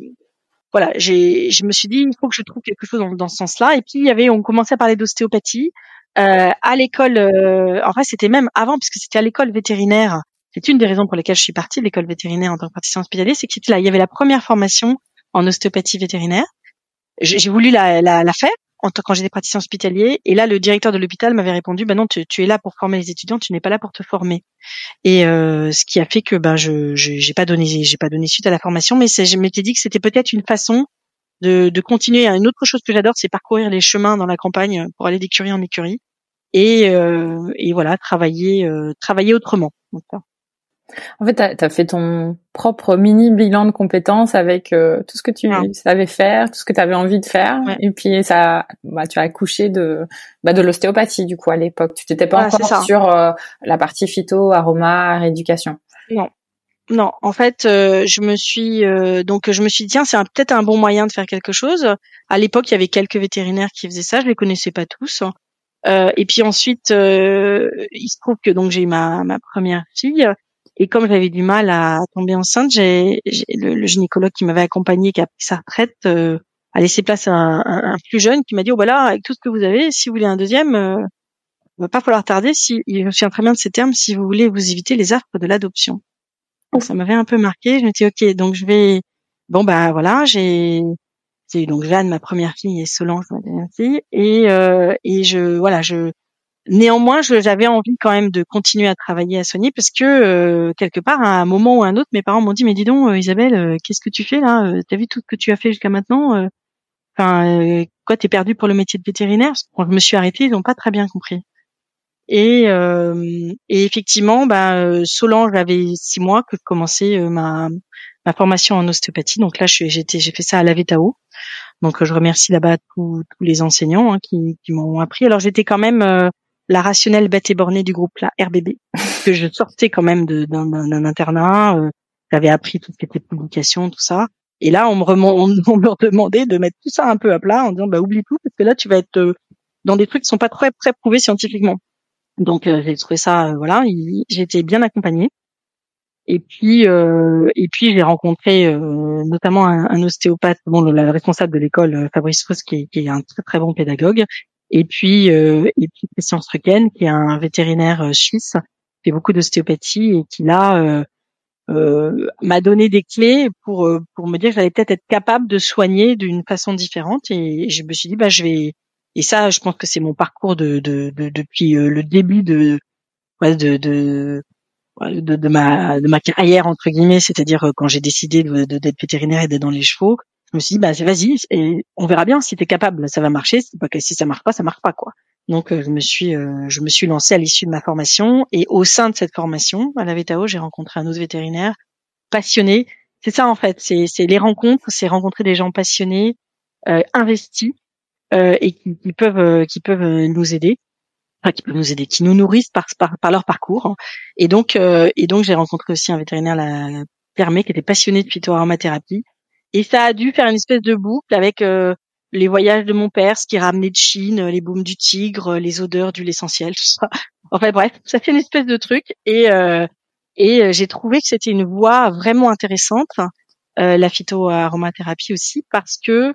voilà, j'ai, je me suis dit, il faut que je trouve quelque chose dans, ce sens-là. Et puis, il y avait, on commençait à parler d'ostéopathie. Euh, à l'école, euh, en fait, c'était même avant, puisque c'était à l'école vétérinaire. C'est une des raisons pour lesquelles je suis partie de l'école vétérinaire en tant que praticien hospitalier, c'est que c'était là, il y avait la première formation en ostéopathie vétérinaire. J'ai voulu la, la, la faire en tant quand j'étais praticien hospitalier, et là, le directeur de l'hôpital m'avait répondu, ben non, tu, es là pour former les étudiants, tu n'es pas là pour te former. Et euh, ce qui a fait que ben je j'ai pas donné j'ai pas donné suite à la formation, mais je m'étais dit que c'était peut-être une façon de, de continuer. Une autre chose que j'adore, c'est parcourir les chemins dans la campagne pour aller d'écurie en écurie et, euh, et voilà, travailler, euh, travailler autrement. En fait, tu as, fait ton propre mini bilan de compétences avec euh, tout ce que tu savais faire, tout ce que tu avais envie de faire, et puis ça, bah, tu as accouché de bah, de l'ostéopathie du coup à l'époque. Tu t'étais pas encore sur euh, la partie phyto, aroma, rééducation. Non, non, en fait, euh, je me suis euh, donc je me suis dit tiens, c'est peut-être un bon moyen de faire quelque chose. À l'époque, il y avait quelques vétérinaires qui faisaient ça, je les connaissais pas tous. Euh, et puis ensuite, il se trouve que donc j'ai eu ma, ma première fille et comme j'avais du mal à tomber enceinte, j'ai le, le, gynécologue qui m'avait accompagné, qui a pris sa retraite, a laissé place à un, un, plus jeune qui m'a dit oh bah là avec tout ce que vous avez, si vous voulez un deuxième, euh, va pas falloir tarder. Si il me souviens très bien de ces termes, si vous voulez vous éviter les affres de l'adoption. Ça m'avait un peu marqué. Je me dis ok, donc je vais. Bon bah voilà, j'ai j'ai donc Jeanne, ma première fille, et Solange, ma deuxième fille, et euh, et je voilà, je néanmoins j'avais envie quand même de continuer à travailler à soigner parce que euh, quelque part à un moment ou à un autre, mes parents m'ont dit mais dis donc euh, Isabelle, euh, qu'est-ce que tu fais là T'as vu tout ce que tu as fait jusqu'à maintenant Enfin quoi, t'es perdue pour le métier de vétérinaire? Quand je me suis arrêtée, ils n'ont pas très bien compris. Et, euh, et effectivement, bah, Solange avait six mois que je commençais ma, ma formation en ostéopathie. Donc là, j'ai fait ça à la VETAO. Donc je remercie là-bas tous, les enseignants hein, qui, m'ont appris. Alors j'étais quand même la rationnelle bête et bornée du groupe là, RBB, que je sortais quand même d'un internat. Euh, J'avais appris tout ce qui était publication, tout ça. Et là, on me, on, on me demandait de mettre tout ça un peu à plat en disant bah oublie tout parce que là tu vas être dans des trucs qui sont pas très très prouvés scientifiquement. Donc euh, j'ai trouvé ça, euh, voilà, été bien accompagnée. Et puis, euh, et puis j'ai rencontré euh, notamment un, un, ostéopathe, bon, le, responsable de l'école, euh, Fabrice Russ, qui, qui, est un très très bon pédagogue. Et puis, et puis Christian Strucken, qui est un vétérinaire suisse, qui fait beaucoup d'ostéopathie et qui là m'a donné des clés pour pour me dire que j'allais peut-être être capable de soigner d'une façon différente. Et, je me suis dit, bah je vais. Et ça, je pense que c'est mon parcours de, de, de depuis le début de de, de de, de, ma de ma carrière entre guillemets, c'est-à-dire euh, quand j'ai décidé de d'être vétérinaire et d'être dans les chevaux, je me suis dit bah vas-y et on verra bien si tu es capable, ça va marcher, si ça marche pas, ça marche pas quoi. Donc euh, je me suis euh, je me suis lancée à l'issue de ma formation et au sein de cette formation à la VTAO, j'ai rencontré un autre vétérinaire passionné. C'est ça en fait, c'est c'est les rencontres, c'est rencontrer des gens passionnés, investis et qui, peuvent qui peuvent nous aider qui peuvent nous aider, qui nous nourrissent par, par, leur parcours. Et donc, euh, et donc j'ai rencontré aussi un vétérinaire, la, Pierre qui était passionné de phytoaromathérapie. Et ça a dû faire une espèce de boucle avec euh, les voyages de mon père, ce qui ramenait de Chine, les baumes du tigre, les odeurs d'huile essentielle, tout ça. Enfin bref, ça fait une espèce de truc. Et, euh, et j'ai trouvé que c'était une voie vraiment intéressante, la phytoaromathérapie aussi, parce que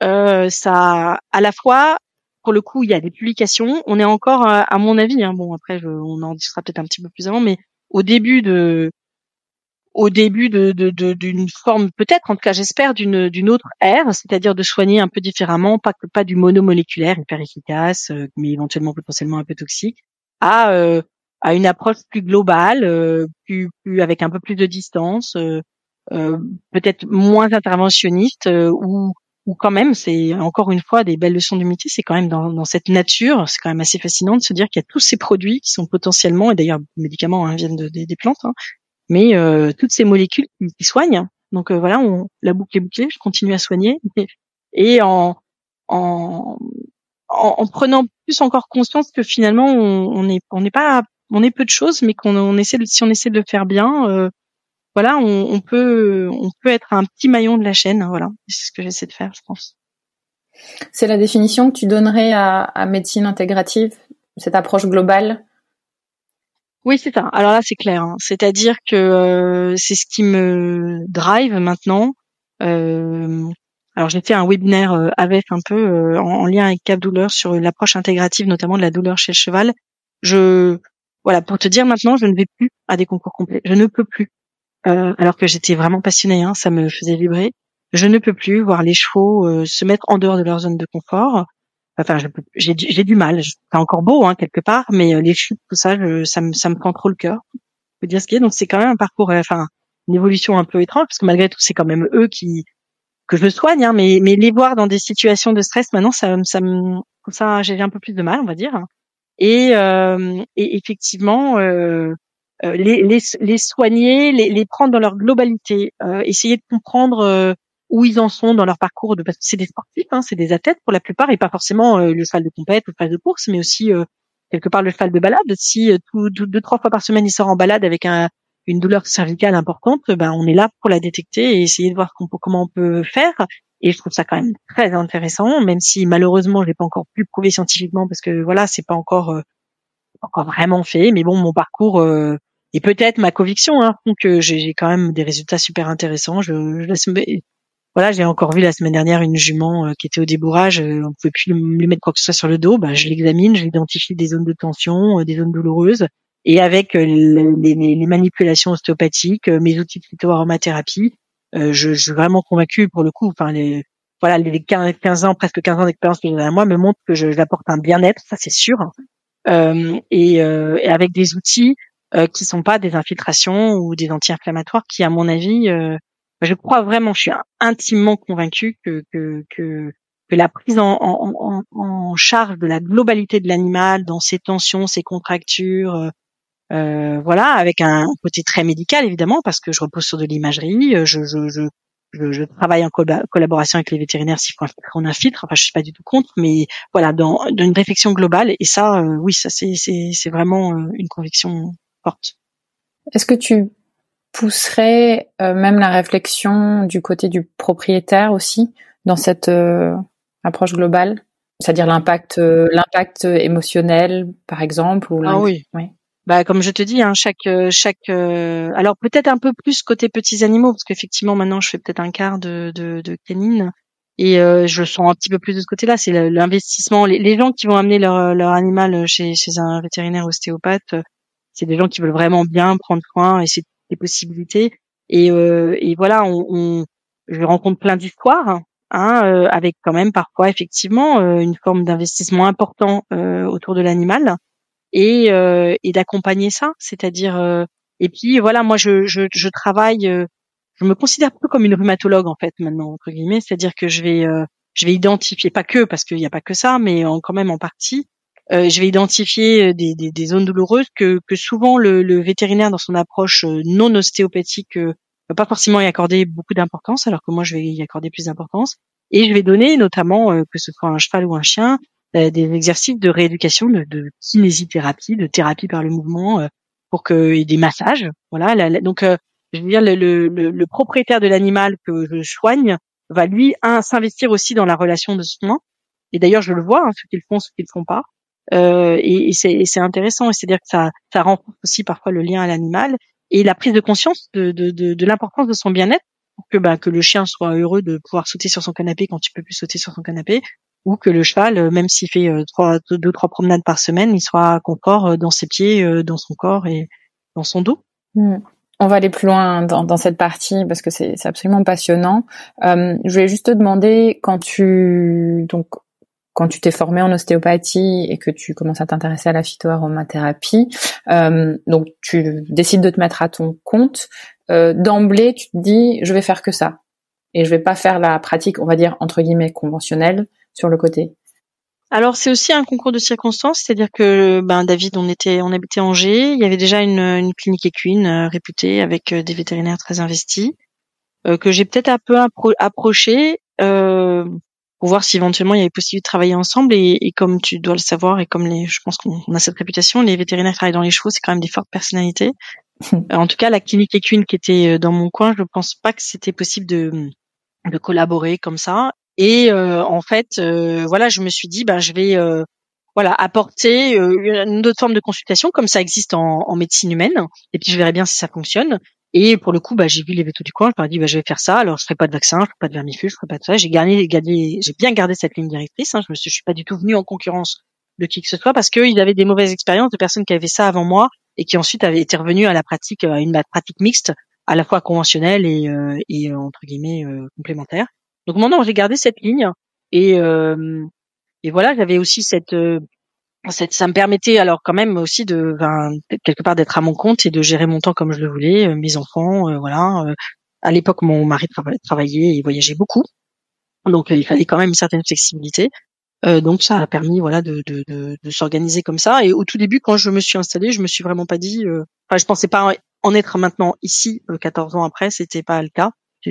ça, à la fois, pour le coup, il y a des publications. On est encore, euh, à mon avis, hein, bon après, on en discutera peut-être un petit peu plus avant, mais au début de, au début de d'une forme, peut-être, en tout cas, j'espère, d'une d'une autre ère, c'est-à-dire de soigner un peu différemment, pas que pas du monomoléculaire hyper efficace, euh, mais éventuellement potentiellement un peu toxique, à euh, à une approche plus globale, plus, plus avec un peu plus de distance, peut-être moins interventionniste, ou ou quand même, c'est encore une fois des belles leçons d'humilité. C'est quand même dans, dans, cette nature, c'est quand même assez fascinant de se dire qu'il y a tous ces produits qui sont potentiellement, et d'ailleurs les médicaments hein, viennent de, des plantes, hein, mais euh, toutes ces molécules qui, soignent. Donc euh, voilà, on, la boucle est bouclée, je continue à soigner et en, en, en, prenant plus encore conscience que finalement on n'est on n'est pas on est peu de choses, mais qu'on on si on essaie de le faire bien, euh, voilà, on, peut on peut être un petit maillon de la chaîne. Voilà, c'est ce que j'essaie de faire, je pense. C'est la définition que tu donnerais à, médecine intégrative, cette approche globale. Oui, c'est ça. Alors là, c'est clair. Hein. C'est-à-dire que euh, c'est ce qui me drive maintenant. Euh, alors j'ai fait un webinaire euh, avec un peu en, lien avec Cap Douleur sur l'approche intégrative, notamment de la douleur chez le cheval. Je voilà pour te dire maintenant, je ne vais plus à des concours complets. Je ne peux plus. Euh, alors que j'étais vraiment passionnée, hein, ça me faisait vibrer. Je ne peux plus voir les chevaux euh, se mettre en dehors de leur zone de confort. Enfin, j'ai du mal. C'est encore beau hein, quelque part, mais euh, les chutes, tout ça, ça me ça me prend trop le cœur. Je dire ce qui est. Donc c'est quand même un parcours, enfin une évolution un peu étrange parce que malgré tout, c'est quand même eux qui que je soigne, hein, mais mais les voir dans des situations de stress maintenant, ça ça me ça j'ai un peu plus de mal, on va dire. Et, et effectivement, euh, euh, les, les, les, soigner, les, les, prendre dans leur globalité, euh, essayer de comprendre euh, où ils en sont dans leur parcours, de, parce que c'est des sportifs, hein, c'est des athlètes pour la plupart, et pas forcément le cheval de compète ou le cheval de course, mais aussi quelque part le cheval de balade. Si tout, deux, trois fois par semaine il sort en balade avec un, une douleur cervicale importante, ben on est là pour la détecter et essayer de voir comment on peut faire. Et je trouve ça quand même très intéressant, même si malheureusement je l'ai pas encore pu prouver scientifiquement parce que voilà c'est pas encore encore vraiment fait. Mais bon, mon parcours et peut-être ma conviction hein, que j'ai quand même des résultats super intéressants. Je, je voilà, j'ai encore vu la semaine dernière une jument euh, qui était au débourrage, euh, on pouvait plus lui mettre quoi que ce soit sur le dos. Bah, je l'examine, j'identifie des zones de tension, euh, des zones douloureuses, et avec les, manipulations ostéopathiques, mes outils de phytoaromathérapie, je, je, suis vraiment convaincu pour le coup. Enfin, les, voilà, les 15, ans, presque 15 ans d'expérience que j'ai à moi me montrent que j'apporte un bien-être, ça c'est sûr. Et, avec des outils euh, qui sont pas des infiltrations ou des anti-inflammatoires, qui, à mon avis, je crois vraiment, je suis intimement convaincue que, que, que, que la prise en, en, en, charge de la globalité de l'animal, dans ses tensions, ses contractures, euh, euh voilà, avec un côté très médical évidemment, parce que je repose sur de l'imagerie, je, je, je, je, travaille en collaboration avec les vétérinaires si on infiltre. Enfin, je suis pas du tout contre, mais voilà, dans, dans une réflexion globale. Et ça, oui, ça c'est c'est vraiment une conviction est-ce que tu pousserais euh, même la réflexion du côté du propriétaire aussi dans cette euh, approche globale, c'est-à-dire l'impact, euh, l'impact émotionnel, par exemple, ou ah oui. bah comme je te dis, hein, chaque chaque alors peut-être un peu plus côté petits animaux parce qu'effectivement maintenant je fais peut-être un quart de de, de canine et je sens un petit peu plus de ce côté-là. C'est l'investissement. Les, les, gens qui vont amener leur leur animal chez chez un vétérinaire ostéopathe, c'est des gens qui veulent vraiment bien prendre soin et c'est des possibilités. Et, et voilà, on, on, je rencontre plein d'histoires Hein, euh, avec quand même parfois effectivement euh, une forme d'investissement important euh, autour de l'animal et, et d'accompagner ça, c'est-à-dire et puis voilà, moi je, je, je travaille, je me considère peu comme une rhumatologue en fait maintenant entre guillemets, c'est-à-dire que je vais je vais identifier pas que parce qu'il n'y a pas que ça, mais en, quand même en partie, je vais identifier des, des, des, zones douloureuses que, que souvent le, le, vétérinaire dans son approche non ostéopathique va pas forcément y accorder beaucoup d'importance, alors que moi je vais y accorder plus d'importance. Et je vais donner notamment, euh, que ce soit un cheval ou un chien, euh, des exercices de rééducation, de, de, kinésithérapie, de thérapie par le mouvement, euh, pour que et des massages. Voilà. donc, je veux dire, le, le, le propriétaire de l'animal que je soigne va lui s'investir aussi dans la relation de soin. Et d'ailleurs, je le vois, hein, ceux qui le font, ceux qui le font pas. Euh, et, et c'est intéressant, c'est-à-dire que ça, ça renforce aussi parfois le lien à l'animal et la prise de conscience de, de, de, de l'importance de son bien-être que bah, que le chien soit heureux de pouvoir sauter sur son canapé quand tu peux plus sauter sur son canapé ou que le cheval euh, même s'il fait euh, trois deux trois promenades par semaine il soit confort euh, dans ses pieds dans son corps et dans son dos hmm. On va aller plus loin dans, dans cette partie parce que c'est absolument passionnant. Euh, je voulais juste te demander quand tu donc quand tu t'es formé en ostéopathie et que tu commences à t'intéresser à la phytoaromathérapie, euh, donc tu décides de te mettre à ton compte, euh, d'emblée tu te dis je vais faire que ça et je vais pas faire la pratique, on va dire entre guillemets conventionnelle sur le côté. Alors c'est aussi un concours de circonstances, c'est-à-dire que ben David, on était, on habitait Angers, il y avait déjà une, clinique équine euh, réputée avec euh, des vétérinaires très investis que j'ai peut-être un peu approché. Pour voir si éventuellement il y avait possibilité de travailler ensemble. Et, et, comme tu dois le savoir, et comme les, je pense qu'on a cette réputation, les vétérinaires qui travaillent dans les chevaux, c'est quand même des fortes personnalités. en tout cas, la clinique équine qui était euh, dans mon coin, je pense pas que c'était possible de, de collaborer comme ça. Et euh, en fait, euh, voilà, je me suis dit, ben, je vais euh, voilà apporter une autre forme de consultation comme ça existe en, en, médecine humaine. Et puis je verrai bien si ça fonctionne. Et pour le coup, bah, j'ai vu les vétos du coin, je leur ai dit, bah, je vais faire ça. Alors, je ferai pas de vaccin, je ferai pas de vermifuge, je ferai pas de ça. J'ai gardé, gardé j'ai bien gardé cette ligne directrice. Hein. Je me suis, je suis pas du tout venu en concurrence de qui que ce soit parce qu'ils avaient des mauvaises expériences de personnes qui avaient ça avant moi et qui ensuite avaient été revenues à la pratique, à une pratique mixte, à la fois conventionnelle et, euh, et euh, entre guillemets euh, complémentaire. Donc maintenant, j'ai gardé cette ligne et et voilà, j'avais aussi cette ça me permettait alors quand même aussi de quelque part d'être à mon compte et de gérer mon temps comme je le voulais, euh, mes enfants, euh, voilà. Euh, à l'époque, mon mari travaillait et voyageait beaucoup, donc il fallait quand même une certaine flexibilité. donc ça a permis voilà de, de, de, de s'organiser comme ça. Et au tout début, quand je me suis installée, je me suis vraiment pas dit, enfin je pensais pas en être maintenant ici, 14 ans après, c'était pas le cas. Je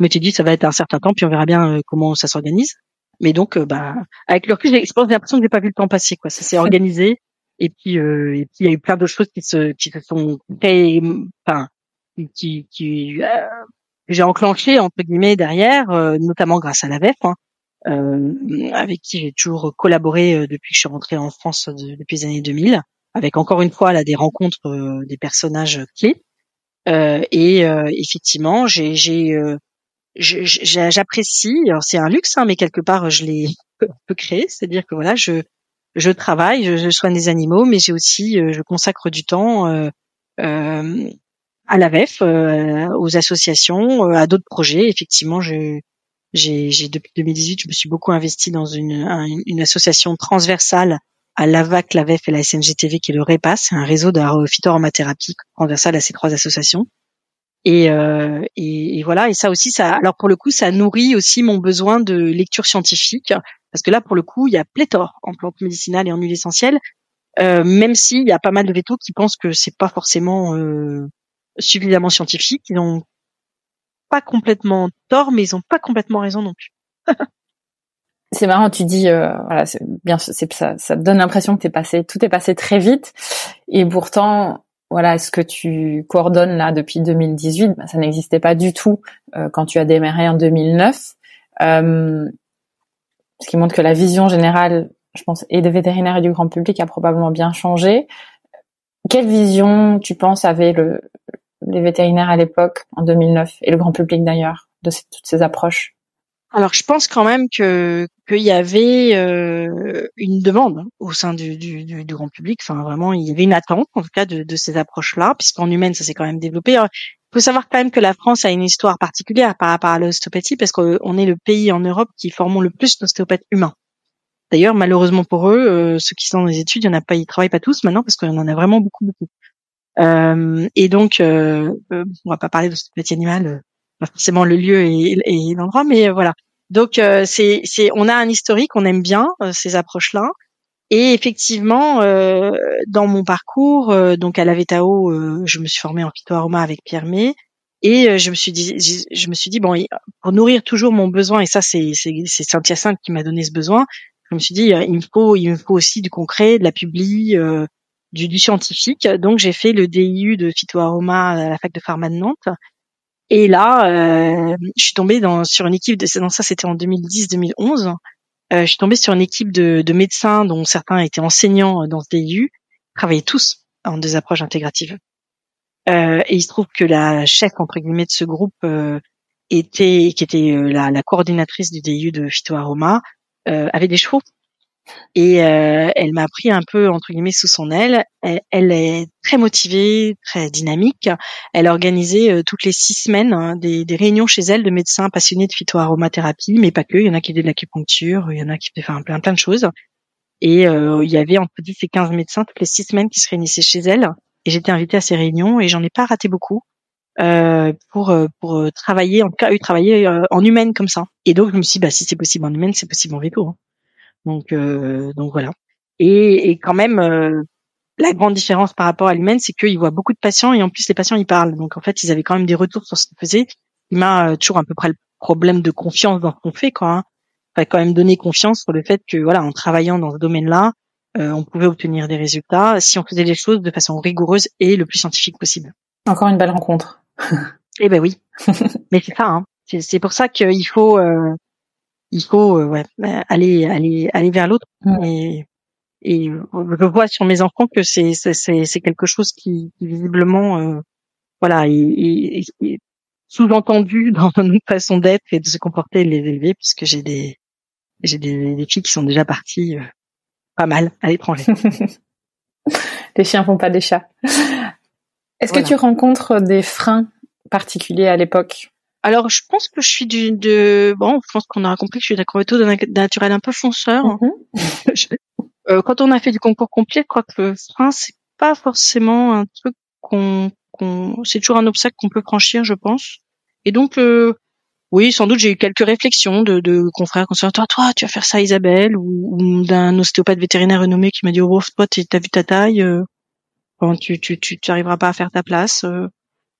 m'étais dit ça va être un certain temps, puis on verra bien comment ça s'organise. Mais donc, euh, bah, avec le recul, j'ai l'impression que j'ai pas vu le temps passer. Quoi, ça s'est organisé. Et puis, euh, et puis, il y a eu plein de choses qui se, qui se sont créées, enfin, qui, qui, euh, j'ai enclenché entre guillemets derrière, euh, notamment grâce à la VEF, hein, avec qui j'ai toujours collaboré depuis que je suis rentrée en France depuis les années 2000, avec encore une fois là des rencontres des personnages clés. et effectivement, j'ai, j'ai j'apprécie. Alors c'est un luxe, hein, mais quelque part je l'ai peu créé. C'est-à-dire que voilà, je je travaille, je, soigne des animaux, mais j'ai aussi, euh, je consacre du temps euh, euh, à la VEF, euh, aux associations, à d'autres projets. Effectivement, je j'ai, depuis 2018, je me suis beaucoup investi dans une, une association transversale à l'AVAC, la VEF et la SNGTV, qui est le REPAS, c'est un réseau de phytoaromathérapie transversal à ces trois associations. Et, euh, et, et, voilà. Et ça aussi, ça. Alors pour le coup, ça nourrit aussi mon besoin de lecture scientifique, parce que là, pour le coup, il y a pléthore en plantes médicinales et en huiles essentielles. Euh, même s'il y a pas mal de vétos qui pensent que c'est pas forcément euh, suffisamment scientifique, ils n'ont pas complètement tort, mais ils ont pas complètement raison non plus. c'est marrant, tu dis, euh, voilà, c'est bien, ça, ça donne l'impression que t'es passé, tout est passé très vite, et pourtant, voilà, ce que tu coordonnes là depuis 2018, bah, ça n'existait pas du tout euh, quand tu as démarré en 2009. Euh, ce qui montre que la vision générale, je pense, et des vétérinaires et du grand public a probablement bien changé. quelle vision tu penses avaient le, les vétérinaires à l'époque, en 2009, et le grand public d'ailleurs, de toutes ces approches? Alors, je pense quand même que qu'il y avait euh, une demande au sein du, du, grand public. Enfin, vraiment, il y avait une attente, en tout cas, de, de ces approches-là, puisqu'en humaine, ça s'est quand même développé. Il faut savoir quand même que la France a une histoire particulière par rapport à l'ostéopathie, parce qu'on est le pays en Europe qui formons le plus d'ostéopathes humains. D'ailleurs, malheureusement pour eux, euh, ceux qui sont dans les études, il y pas, ils travaillent pas tous maintenant parce qu'on en a vraiment beaucoup, beaucoup. Euh, et donc, euh, on va pas parler d'ostéopathie animale, pas forcément le lieu et l'endroit, mais voilà. Donc, c'est, c'est, on a un historique, on aime bien ces approches-là. Et effectivement, dans mon parcours, donc à la VETAO, je me suis formée en phytoaroma avec Pierre May. Et je me suis dit, je me suis dit bon, pour nourrir toujours mon besoin, et ça c'est c'est Saint-Hyacinthe qui m'a donné ce besoin je me suis dit, il me faut, il me faut aussi du concret, de la publi, euh, du, du, scientifique. Donc j'ai fait le DIU de phytoaroma à la fac de pharma de Nantes. Et là, euh, je suis tombée sur une équipe de, ça c'était en 2010-2011. Euh, je suis tombée sur une équipe de, de, médecins dont certains étaient enseignants dans ce DIU, travaillaient tous en deux approches intégratives. Euh, et il se trouve que la chef entre guillemets de ce groupe euh, était, qui était la, coordinatrice du DIU de phytoaroma, avait des chevaux et euh, elle m'a pris un peu entre guillemets sous son aile. Elle, est très motivée, très dynamique. Elle a organisé euh, toutes les six semaines hein, des, des, réunions chez elle de médecins passionnés de phytoaromathérapie, mais pas que. Il y en a qui faisaient de l'acupuncture, il y en a qui faisaient enfin, plein plein de choses. Et euh, il y avait entre 10 et 15 médecins toutes les six semaines qui se réunissaient chez elle. Et j'étais invitée à ces réunions et j'en ai pas raté beaucoup. Euh, pour pour travailler en tout cas travailler en humaine comme ça et donc je me suis dit bah si c'est possible en humaine c'est possible en véto hein. Donc euh, donc voilà et, et quand même la grande différence par rapport à l'humaine c'est qu'ils voient beaucoup de patients et en plus les patients ils parlent donc en fait ils avaient quand même des retours sur ce qu'ils faisaient il m'a toujours à peu près le problème de confiance dans ce qu'on fait quoi hein. Enfin, quand même donner confiance sur le fait que voilà en travaillant dans ce domaine-là on pouvait obtenir des résultats si on faisait les choses de façon rigoureuse et le plus scientifique possible. Encore une belle rencontre. eh ben oui, mais c'est ça. Hein. C'est pour ça qu'il faut, euh, il faut euh, ouais, aller aller aller vers l'autre. Et, et je vois sur mes enfants que c'est c'est quelque chose qui, visiblement, euh, voilà, est, sous-entendu dans notre façon d'être et de se comporter et de les élever, puisque j'ai des j'ai des, des, filles qui sont déjà parties pas mal à l'étranger. les chiens font pas des chats. Est-ce que tu rencontres des freins particuliers à l'époque? Alors, je pense que je suis du, de, bon, je pense qu'on aura compris que je suis d'accord d'un naturel un peu fonceur. Mm-hmm. euh, quand on a fait du concours complet, je crois que le frein, c'est pas forcément un truc qu'on, qu'on, c'est toujours un obstacle qu'on peut franchir, je pense. Et donc, euh, oui, sans doute, j'ai eu quelques réflexions de, de confrères, concernant toi, toi, tu vas faire ça, Isabelle, ou, ou d'un ostéopathe vétérinaire renommé qui m'a dit, oh, toi, t'as vu ta taille, euh, tu, tu, tu, tu arriveras pas à faire ta place. Euh.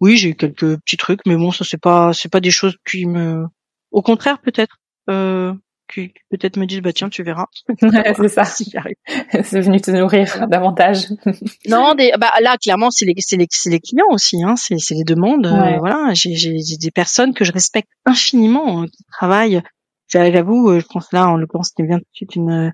Oui, j'ai eu quelques petits trucs, mais bon, ça c'est pas, c'est pas des choses qui me, au contraire peut-être, euh, qui, peut-être me disent bah tiens, tu verras. c'est ça. Si j'arrive. c'est venu te nourrir davantage. non, des, bah là clairement c'est les, c'est les, c'est les clients aussi, hein, c'est, c'est les demandes. Euh, voilà, j'ai, j'ai, des personnes que je respecte infiniment hein, qui travaillent. J'avoue, euh, je pense là en l'occurrence c'était bien tout de suite une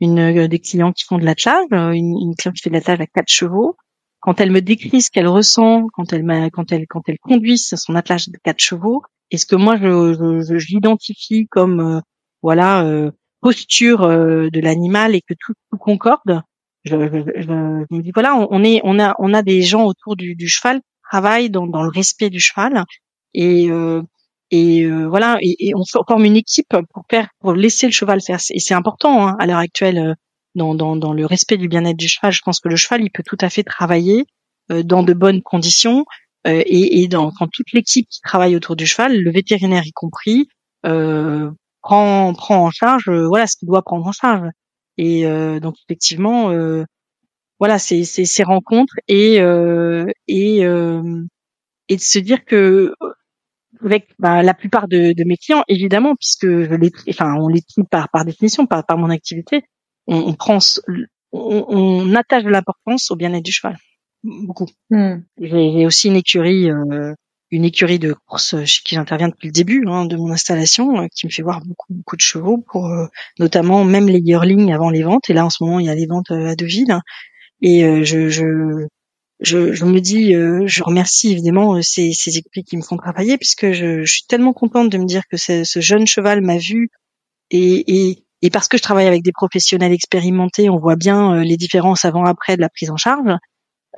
une des clients qui font de l'attelage, une, une cliente qui fait de l'attelage à quatre chevaux quand elle me décrit ce qu'elle ressent, quand elle quand elle, quand elle conduit son attelage de quatre chevaux, est ce que moi je, je, je l'identifie comme euh, voilà euh, posture euh, de l'animal et que tout, tout concorde, je, je, me dis voilà, on, est, on a, on a des gens autour du, du cheval travaillent dans, dans le respect du cheval et et voilà et, on forme une équipe pour faire pour laisser le cheval faire. Et c'est important hein, à l'heure actuelle dans, dans, dans le respect du bien-être du cheval. Je pense que le cheval, il peut tout à fait travailler euh, dans de bonnes conditions euh, et, et dans, quand toute l'équipe qui travaille autour du cheval, le vétérinaire y compris, euh, prend, prend en charge euh, voilà ce qu'il doit prendre en charge. Et euh, donc effectivement, voilà, c'est ces rencontres et et et de se dire que avec bah, la plupart de, de, mes clients, évidemment, puisque je les, enfin, on les trie par, par définition, par, par mon activité, on, on prend, on, on, attache de l'importance au bien-être du cheval, beaucoup. Hmm. J'ai aussi une écurie, euh, une écurie de course chez qui j'interviens depuis le début hein, de mon installation, euh, qui me fait voir beaucoup beaucoup de chevaux pour, euh, notamment même les yearlings avant les ventes. Et là en ce moment il y a les ventes à Deauville. Et je, je je, je me dis, euh, je remercie évidemment euh, ces, ces écuries qui me font travailler, puisque je, je, suis tellement contente de me dire que ce jeune cheval m'a vu et, et, et, parce que je travaille avec des professionnels expérimentés, on voit bien euh, les différences avant-après de la prise en charge.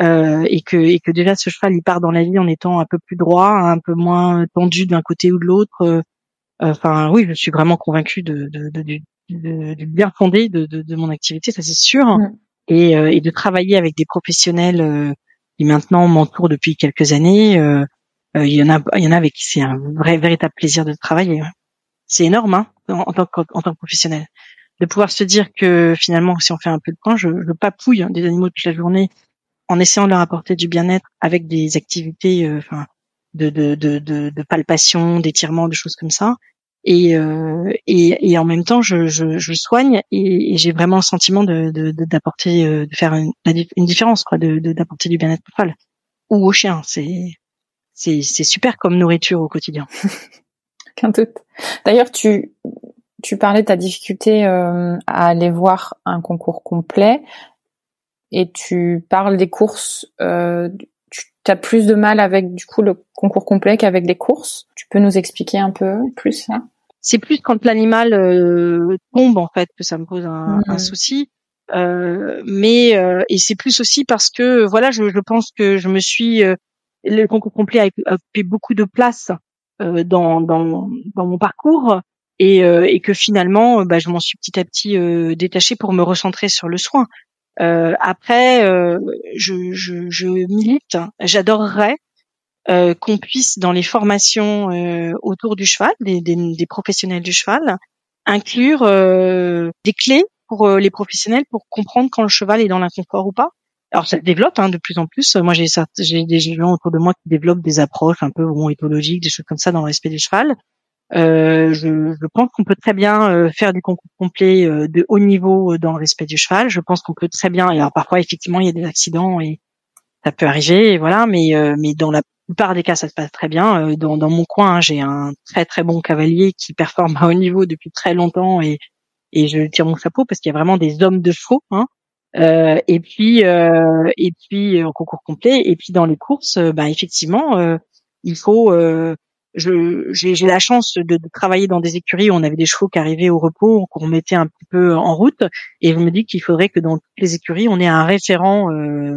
Euh, et que et que déjà ce cheval il part dans la vie en étant un peu plus droit, un peu moins tendu d'un côté ou de l'autre. Enfin oui, je suis vraiment convaincue de, de, de, du bien fondé de, de, mon activité, ça c'est sûr, mm. et, et, de travailler avec des professionnels qui maintenant m'entoure depuis quelques années. Euh, euh, il y en a, il y en a avec qui c'est un vrai, véritable plaisir de travailler. C'est énorme hein, en, tant que, en tant que professionnel, de pouvoir se dire que finalement, si on fait un peu de point, je, je papouille hein, des animaux toute la journée en essayant de leur apporter du bien-être avec des activités, euh, de, de, de, de, de palpation, d'étirement, de choses comme ça. Et, euh, et, et, en même temps je, je, je soigne et, et j'ai vraiment le sentiment de d'apporter de, de, faire une, une différence quoi de d'apporter du bien-être au cheval ou au chien. C'est c'est c'est super comme nourriture au quotidien qu'un doute d'ailleurs tu tu parlais de ta difficulté euh, à aller voir un concours complet et tu parles des courses euh, tu as plus de mal avec du coup le concours complet qu'avec les courses. Tu peux nous expliquer un peu plus ça c'est plus quand l'animal euh, tombe en fait que ça me pose un, un souci. Euh, mais euh, et c'est plus aussi parce que voilà, je, je pense que je me suis euh, le concours complet a, occupé beaucoup de place dans, dans dans mon parcours et, et que finalement, bah, je m'en suis petit à petit détachée pour me recentrer sur le soin. après, je, je, je milite. J'adorerais euh, qu'on puisse dans les formations euh, autour du cheval, des, des, des, professionnels du cheval, inclure euh, des clés pour les professionnels pour comprendre quand le cheval est dans l'inconfort ou pas. Alors ça se développe hein, de plus en plus. Moi j'ai des gens autour de moi qui développent des approches un peu bon, éthologiques, des choses comme ça dans le respect du cheval. Euh, je, je, pense qu'on peut très bien faire du concours complet de haut niveau dans le respect du cheval. Je pense qu'on peut très bien. Et alors parfois effectivement il y a des accidents et ça peut arriver, voilà. Mais mais dans la plupart des cas, ça se passe très bien. Euh, dans, dans mon coin, hein, j'ai un très très bon cavalier qui performe à haut niveau depuis très longtemps et, et je tire mon chapeau parce qu'il y a vraiment des hommes de chevaux. Hein. Euh, et puis euh, et puis en concours complet et puis dans les courses, bah effectivement, il faut. j'ai la chance de, de, travailler dans des écuries où on avait des chevaux qui arrivaient au repos, qu'on mettait un petit peu en route. Et je me dis qu'il faudrait que dans toutes les écuries, on ait un référent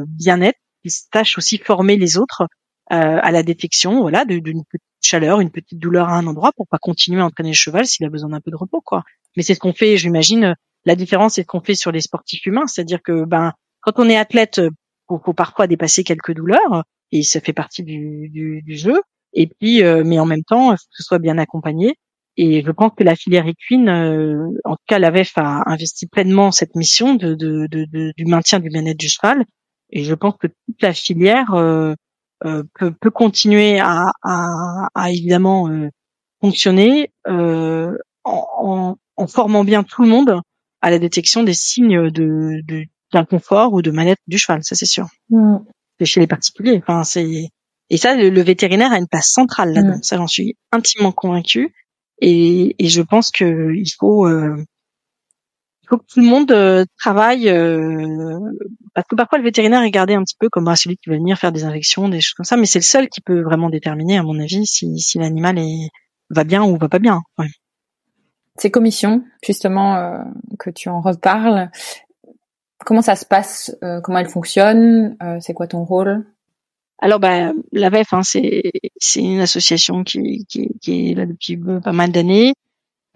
bien-être qui tâche aussi former les autres euh, à la détection, voilà, d'une petite chaleur, une petite douleur à un endroit pour pas continuer à entraîner le cheval s'il a besoin d'un peu de repos, quoi. Mais c'est ce qu'on fait, j'imagine. La différence, c'est ce qu'on fait sur les sportifs humains, c'est-à-dire que ben quand on est athlète, faut, faut parfois dépasser quelques douleurs et ça fait partie du, du, du jeu. Et puis, euh, mais en même temps, faut que ce soit bien accompagné. Et je pense que la filière équine, euh, en tout cas la VEF a investi pleinement cette mission de, de, de, du maintien du bien-être du cheval. Et je pense que toute la filière euh, euh, peut, peut, continuer à, à, à évidemment euh, fonctionner euh, en, en, formant bien tout le monde à la détection des signes de, de d'inconfort ou de manette du cheval, ça c'est sûr. Mm. C'est chez les particuliers. Enfin, c'est et ça, le, vétérinaire a une place centrale là-dedans. Mm. Ça, j'en suis intimement convaincue. Et, et je pense que il faut euh, il faut que tout le monde euh, travaille euh, parce que parfois le vétérinaire est gardé un petit peu comme ah, celui qui va venir faire des injections, des choses comme ça, mais c'est le seul qui peut vraiment déterminer, à mon avis, si, si l'animal est va bien ou va pas bien. Ouais. Ces commissions, justement, euh, que tu en reparles, comment ça se passe Comment elles fonctionnent C'est quoi ton rôle? Alors, bah, la VEF, hein, c'est une association qui, qui, qui est là depuis pas mal d'années.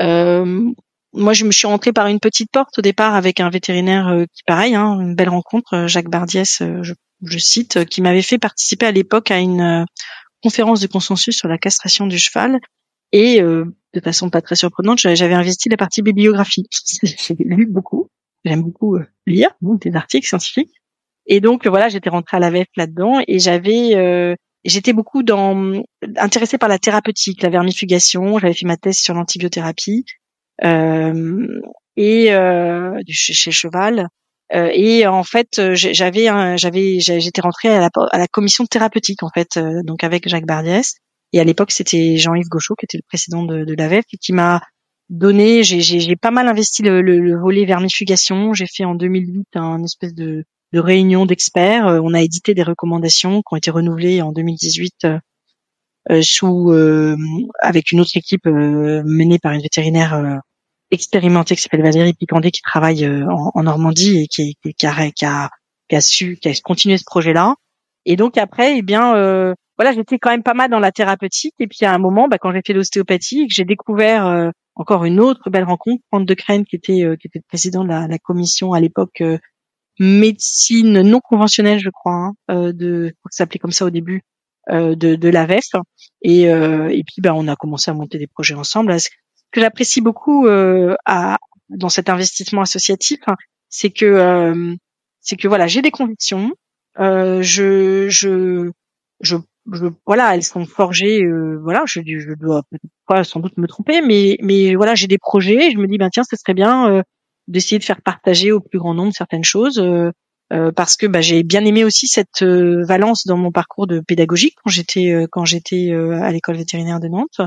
Euh, moi, je me suis rentrée par une petite porte au départ avec un vétérinaire euh, qui, pareil, hein, une belle rencontre, euh, Jacques Bardiès, euh, je, cite, qui m'avait fait participer à l'époque à une conférence de consensus sur la castration du cheval. Et de façon pas très surprenante, j'avais investi la partie bibliographie. J'ai lu beaucoup. J'aime beaucoup lire des articles scientifiques. Et donc voilà, j'étais rentrée à la VEF là-dedans et j'avais j'étais beaucoup dans intéressée par la thérapeutique, la vermifugation. J'avais fait ma thèse sur l'antibiothérapie euh, et euh, chez, Cheval. Euh, et en fait, j'avais, j'avais, j'étais rentrée à la, à la commission thérapeutique en fait, donc avec Jacques Bardiès. Et à l'époque, c'était Jean-Yves Gauchot qui était le président de, de l'AVEF et qui m'a donné, j'ai pas mal investi le, le, le volet vermifugation. J'ai fait en 2008 un espèce de de réunions d'experts. on a édité des recommandations qui ont été renouvelées en 2018 sous avec une autre équipe menée par une vétérinaire expérimentée qui s'appelle Valérie Picandé qui travaille en, Normandie et qui, qui, a, qui, a, qui a su qui a continué ce projet-là. Et donc après, eh bien, euh, voilà, j'étais quand même pas mal dans la thérapeutique. Et puis à un moment, bah, quand j'ai fait l'ostéopathie, que j'ai découvert euh, encore une autre belle rencontre, Franck de Crène, qui était euh, qui était président de la, la commission à l'époque euh, médecine non conventionnelle, je crois, hein, de ça s'appelait comme ça au début de, de la VEF. Et, et puis bah, on a commencé à monter des projets ensemble. Ce que j'apprécie beaucoup à, dans cet investissement associatif, hein, c'est que c'est que voilà, j'ai des convictions, euh, je, je, je, voilà, elles sont forgées. Euh, voilà, je, je dois sans doute me tromper, mais, voilà, j'ai des projets. je me dis, ben tiens, ce serait bien euh, d'essayer de faire partager au plus grand nombre certaines choses. Euh, parce que bah, j'ai bien aimé aussi cette valence dans mon parcours de pédagogique quand j'étais à l'école vétérinaire de Nantes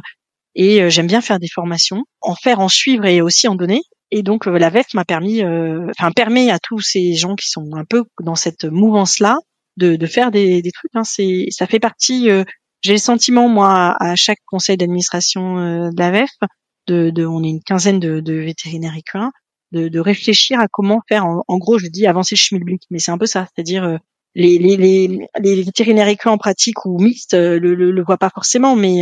et j'aime bien faire des formations, en faire, en suivre et aussi en donner. Et donc euh, la VEF m'a permis, euh, enfin permet à tous ces gens qui sont un peu dans cette mouvance-là de, de faire des, des trucs. Hein. C'est, ça fait partie. Euh, j'ai le sentiment moi à chaque conseil d'administration de la VEF, de, de, on est une quinzaine de, de vétérinaires équins, de, de, réfléchir à comment faire. En, gros, je dis avancer le schmilblick, mais c'est un peu ça, c'est-à-dire les, les, les, les vétérinaires équins en pratique ou mixtes le, le, le voient pas forcément, mais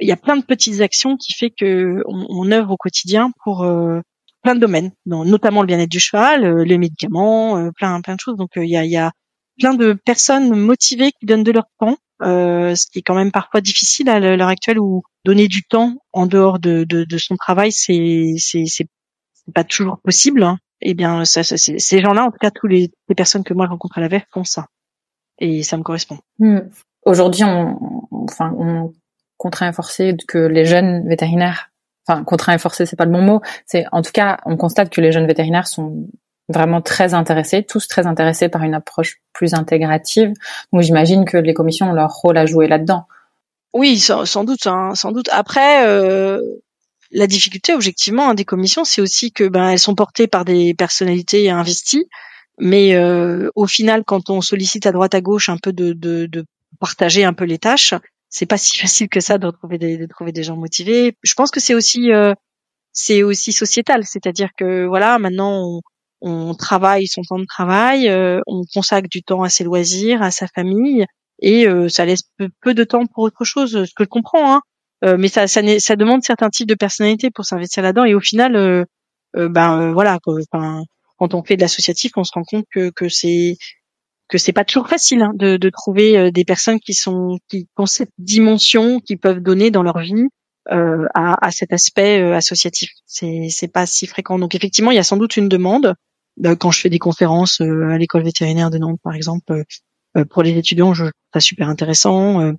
il y a plein de petites actions qui fait que on, on œuvre au quotidien pour plein de domaines, notamment le bien-être du cheval, euh, les médicaments, euh, plein plein de choses. Donc euh, il y a, y, a, plein de personnes motivées qui donnent de leur temps, ce qui est quand même parfois difficile à l'heure actuelle où donner du temps en dehors de, de, de son travail, c'est c'est pas toujours possible. Hein. Eh bien, ça, ça, ces gens-là, en tout cas, tous les, personnes que moi je rencontre à la VEF font ça, et ça me correspond. Hmm. Aujourd'hui, on, enfin, on contraint à forcer que les jeunes vétérinaires enfin contraint et forcé, c'est pas le bon mot. C'est en tout cas, on constate que les jeunes vétérinaires sont vraiment très intéressés, tous très intéressés par une approche plus intégrative. Donc j'imagine que les commissions ont leur rôle à jouer là-dedans. Oui, sans, doute, hein, sans doute. Après, euh, la difficulté, objectivement, hein, des commissions, c'est aussi que ben elles sont portées par des personnalités investies, mais euh, au final, quand on sollicite à droite à gauche un peu de, de, de partager un peu les tâches, c'est pas si facile que ça de trouver des, de trouver des gens motivés. Je pense que c'est aussi euh, c'est aussi sociétal, c'est-à-dire que voilà, maintenant on, on, travaille son temps de travail, euh, on consacre du temps à ses loisirs, à sa famille, et euh, ça laisse peu, de temps pour autre chose, ce que je comprends. Hein. mais ça, demande certains types de personnalités pour s'investir là-dedans, et au final, ben voilà, quand on fait de l'associatif, on se rend compte que, que c'est que c'est pas toujours facile hein, de, trouver euh, des personnes qui sont qui ont cette dimension qui peuvent donner dans leur vie euh, à, cet aspect euh, associatif. C'est c'est pas si fréquent. Donc effectivement, il y a sans doute une demande. Euh, quand je fais des conférences euh, à l'école vétérinaire de Nantes, par exemple, pour les étudiants, je trouve ça super intéressant.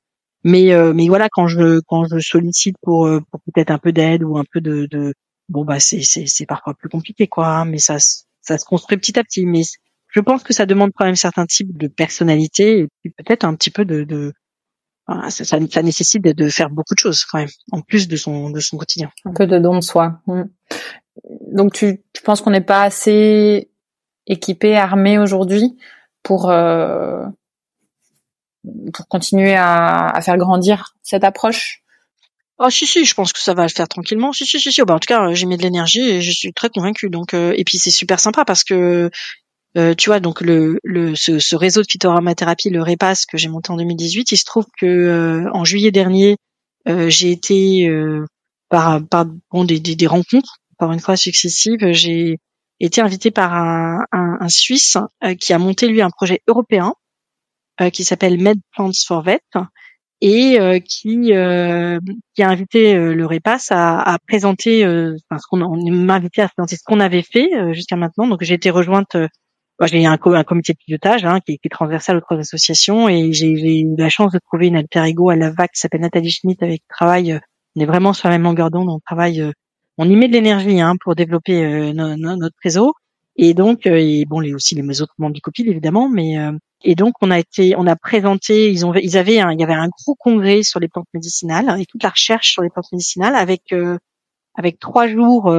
mais mais voilà, quand je quand je sollicite pour, pour peut-être un peu d'aide ou un peu de, de bon bah c'est c'est c'est parfois plus compliqué quoi. Hein, mais ça ça se construit petit à petit. Mais je pense que ça demande quand même certains types de personnalité et puis peut-être un petit peu de, de ça, ça, nécessite de, faire beaucoup de choses quand même, en plus de son de son quotidien. Un peu de don de soi. Mm. Donc tu, tu penses qu'on n'est pas assez équipé, armé aujourd'hui pour euh, pour continuer à, à, faire grandir cette approche? Oh si si, je pense que ça va le faire tranquillement. Si si si si. Bah, en tout cas, j'ai mis de l'énergie et je suis très convaincue. Donc euh, et puis c'est super sympa parce que euh, tu vois, donc le, le ce, réseau de phytoaromathérapie, le REPAS que j'ai monté en 2018, il se trouve que euh, en juillet dernier, j'ai été par, par bon, des, des, rencontres, par une fois successives, j'ai été invité par un, un, un Suisse qui a monté lui un projet européen qui s'appelle Med Plants for Vet et qui, qui a invité le REPAS à, à présenter, enfin, ce qu'on m'a invité à présenter ce qu'on avait fait jusqu'à maintenant. Donc j'ai été rejointe j'ai un, un comité de pilotage hein, qui, qui, est transversal aux trois associations et j'ai eu la chance de trouver une alter ego à la VAC qui s'appelle Nathalie Schmitt avec qui travaille. Euh, on est vraiment sur la même longueur d'onde. On travaille, euh, on y met de l'énergie hein, pour développer euh, notre réseau. Et donc, et bon, les, aussi les autres membres du COPIL évidemment, mais et donc on a été, on a présenté, ils ont, ils avaient, un, il y avait un gros congrès sur les plantes médicinales et toute la recherche sur les plantes médicinales avec avec trois jours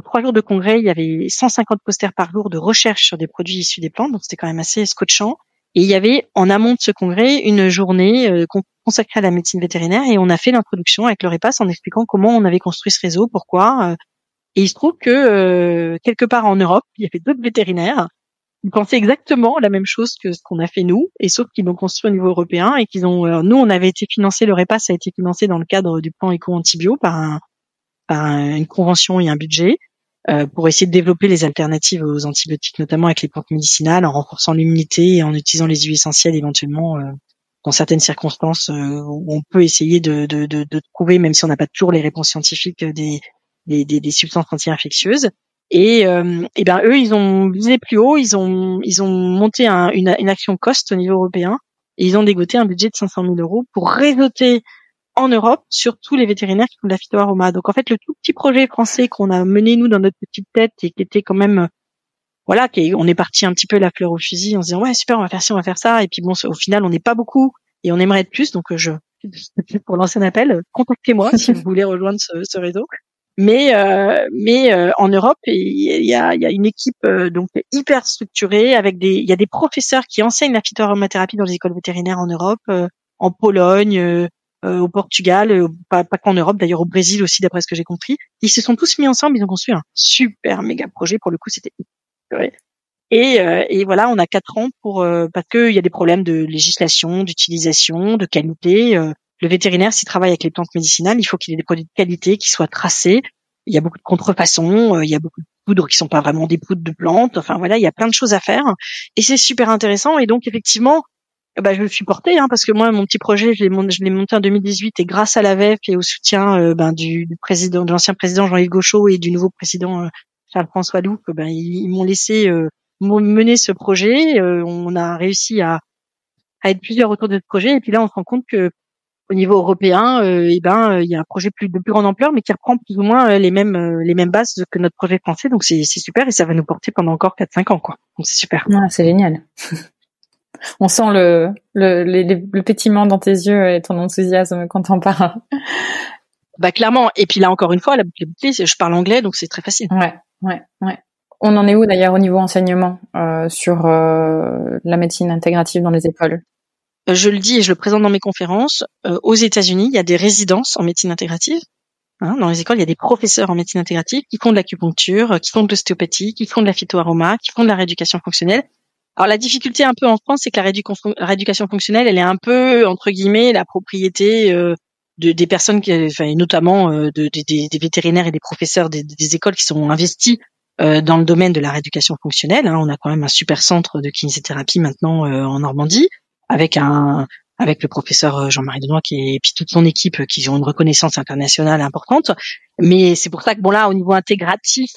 trois jours de congrès, il y avait 150 posters par jour de recherche sur des produits issus des plantes, donc c'était quand même assez scotchant. Et il y avait en amont de ce congrès une journée euh, consacrée à la médecine vétérinaire et on a fait l'introduction avec le REPAS en expliquant comment on avait construit ce réseau, pourquoi. Euh. et il se trouve que euh, quelque part en Europe, il y avait d'autres vétérinaires qui pensaient exactement la même chose que ce qu'on a fait nous, et sauf qu'ils l'ont construit au niveau européen et qu'ils ont. nous, on avait été financé, le REPAS a été financé dans le cadre du plan éco-antibio par, un, par une convention et un budget. Euh, pour essayer de développer les alternatives aux antibiotiques, notamment avec les plantes médicinales, en renforçant l'immunité et en utilisant les huiles essentielles éventuellement euh, dans certaines circonstances euh, où on peut essayer de, de, de, de, trouver, même si on n'a pas toujours les réponses scientifiques, des, des, des, substances anti-infectieuses. Et, et ben eux, ils ont visé plus haut, ils ont ils ont monté un, une, une action cost au niveau européen et ils ont dégoté un budget de 500 000 euros pour réseauter en Europe sur tous les vétérinaires qui font de la phytoaroma. Donc en fait, le tout petit projet français qu'on a mené nous dans notre petite tête et qui était quand même voilà, qui on est parti un petit peu la fleur au fusil en se disant ouais super, on va faire ci, on va faire ça et puis bon au final on n'est pas beaucoup et on aimerait être plus donc je pour lancer un appel, contactez-moi si vous voulez rejoindre ce, réseau. Mais euh, mais euh, en Europe, il y a, y a une équipe euh, donc hyper structurée avec des il y a des professeurs qui enseignent la phytoaromathérapie dans les écoles vétérinaires en Europe, en Pologne, euh, au Portugal, euh, pas, pas qu'en Europe, d'ailleurs au Brésil aussi, d'après ce que j'ai compris. Ils se sont tous mis ensemble, ils ont construit un super méga projet. Pour le coup, c'était et, euh, et voilà, on a quatre ans pour parce qu'il y a des problèmes de législation, d'utilisation, de qualité. le vétérinaire, s'il travaille avec les plantes médicinales, il faut qu'il ait des produits de qualité qui soient tracés. Il y a beaucoup de contrefaçons, il y a beaucoup de poudres qui sont pas vraiment des poudres de plantes. Enfin voilà, il y a plein de choses à faire et c'est super intéressant. Et donc effectivement, bah, je le suis porté, hein, parce que moi, mon petit projet, je l'ai monté, en 2018 et grâce à la VEF et au soutien euh, ben, du, président, de l'ancien président Jean-Yves Gauchot et du nouveau président euh, Charles-François Loup, ben, ils, m'ont laissé euh, mener ce projet. on a réussi à, à être plusieurs autour de ce projet et puis là, on se rend compte que au niveau européen, eh ben, il y a un projet plus, de plus grande ampleur, mais qui reprend plus ou moins les mêmes les mêmes bases que notre projet français. Donc c'est super et ça va nous porter pendant encore 4-5 ans, quoi. Donc c'est super. c'est génial. On sent le, le, le pétillement dans tes yeux et ton enthousiasme quand t'en parles. Bah clairement. Et puis là encore une fois, la boucle est je parle anglais, donc c'est très facile. Ouais, ouais, ouais. On en est où d'ailleurs au niveau enseignement euh, sur euh, la médecine intégrative dans les écoles? Euh, Je le dis et je le présente dans mes conférences. aux États-Unis, il y a des résidences en médecine intégrative. Hein, dans les écoles, il y a des professeurs en médecine intégrative qui font de l'acupuncture, qui font de l'ostéopathie, qui font de la phytoaroma, qui font de la rééducation fonctionnelle alors la difficulté un peu en France, c'est que la, rééducation fonctionnelle, elle est un peu entre guillemets la propriété euh, de, des personnes, qui, enfin, notamment euh, de, des, vétérinaires et des professeurs des, écoles qui sont investis euh, dans le domaine de la rééducation fonctionnelle. Hein. On a quand même un super centre de kinésithérapie maintenant en Normandie, avec un avec le professeur Jean-Marie Denois qui est, et puis toute son équipe qui ont une reconnaissance internationale importante. Mais c'est pour ça que bon là, au niveau intégratif,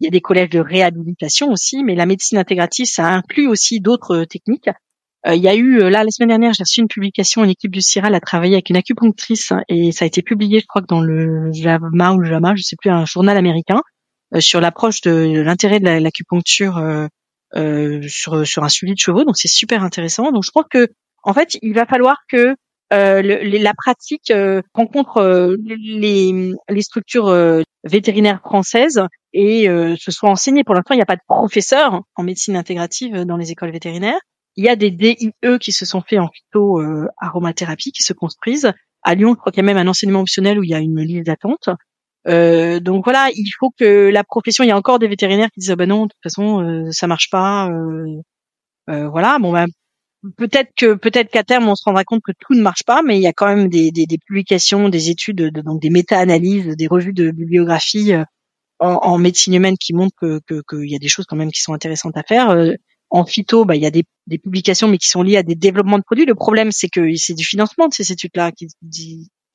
il y a des collèges de réhabilitation aussi, mais la médecine intégrative, ça inclut aussi d'autres euh, techniques. Euh, il y a eu, euh, là, la semaine dernière, j'ai reçu une publication, une équipe du CIRAL a travaillé avec une acupunctrice et ça a été publié, je crois que dans le JAMA ou le JAMA, je sais plus, un journal américain, sur l'approche de, l'intérêt de l'acupuncture sur, sur un suivi de chevaux. Donc, c'est super intéressant. Donc, je crois que, en fait, il va falloir que euh, la pratique euh, rencontre euh, les, structures vétérinaires françaises et se soit enseignée. Pour l'instant, il n'y a pas de professeurs en médecine intégrative dans les écoles vétérinaires. Il y a des DIE qui se sont faits en phyto aromathérapie qui se construisent. À Lyon, je crois qu'il y a même un enseignement optionnel où il y a une liste d'attente. Donc voilà, il faut que la profession. Il y a encore des vétérinaires qui disent ah ben non, de toute façon ça marche pas. Voilà, bon ben peut-être que peut-être qu'à terme on se rendra compte que tout ne marche pas, mais il y a quand même des, des, des publications, des études, de, donc des méta-analyses, des revues de bibliographie euh, en, en, médecine humaine qui montrent que qu'il y a des choses quand même qui sont intéressantes à faire. Euh, en phyto, bah, il y a des, des, publications, mais qui sont liées à des développements de produits. Le problème, c'est que c'est du financement de ces études-là qu'il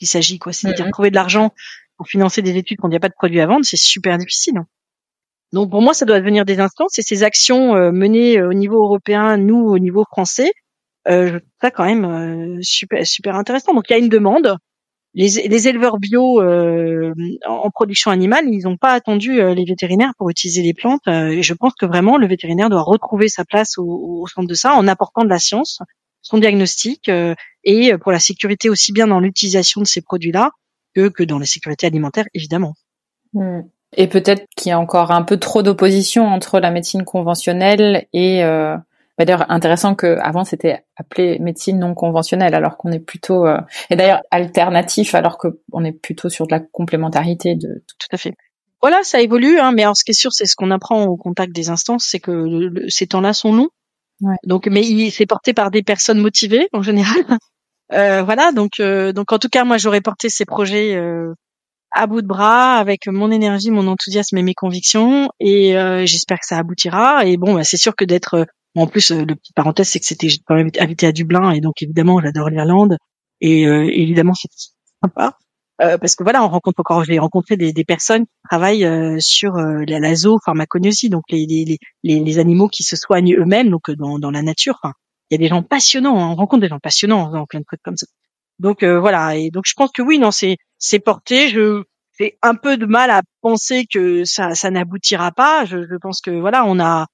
qui s'agit, quoi. C'est de trouver de l'argent pour financer des études quand il n'y a pas de produits à vendre, c'est super difficile. Donc pour moi, ça doit devenir des instances et ces actions euh, menées au niveau européen, nous au niveau français, euh, ça quand même euh, super super intéressant. Donc il y a une demande. Les, les éleveurs bio euh, en, production animale, ils n'ont pas attendu euh, les vétérinaires pour utiliser les plantes. et je pense que vraiment le vétérinaire doit retrouver sa place au, au, centre de ça en apportant de la science, son diagnostic et pour la sécurité aussi bien dans l'utilisation de ces produits-là que, que dans la sécurité alimentaire évidemment. Hmm. Et peut-être qu'il y a encore un peu trop d'opposition entre la médecine conventionnelle et euh, bah, d'ailleurs intéressant que avant c'était appelé médecine non conventionnelle alors qu'on est plutôt euh, et d'ailleurs alternatif alors qu'on est plutôt sur de la complémentarité de tout à fait. Voilà, ça évolue, hein, mais alors ce qui est sûr, c'est ce qu'on apprend au contact des instances, c'est que ces temps-là sont longs. Ouais. Donc, mais il c'est porté par des personnes motivées en général. Euh, voilà, donc euh, donc en tout cas, moi j'aurais porté ces projets euh, à bout de bras avec mon énergie, mon enthousiasme et mes convictions, et euh, j'espère que ça aboutira. Et bon, bah, c'est sûr que d'être en plus, le petit parenthèse, c'est que c'était quand même habité à Dublin, et donc évidemment, j'adore l'Irlande, et évidemment, c'est sympa. Euh, parce que voilà, on rencontre encore, j'ai rencontré des, des, personnes qui travaillent euh, sur euh, la, la zoopharmacognosie, donc les, les, les, les, animaux qui se soignent eux-mêmes, donc dans, dans la nature. Enfin, il y a des gens passionnants, hein, on rencontre des gens passionnants dans plein de trucs comme ça. Donc voilà, et donc je pense que oui, non, c'est c'est porté. Je j'ai un peu de mal à penser que ça ça n'aboutira pas. Je, je pense que voilà, on a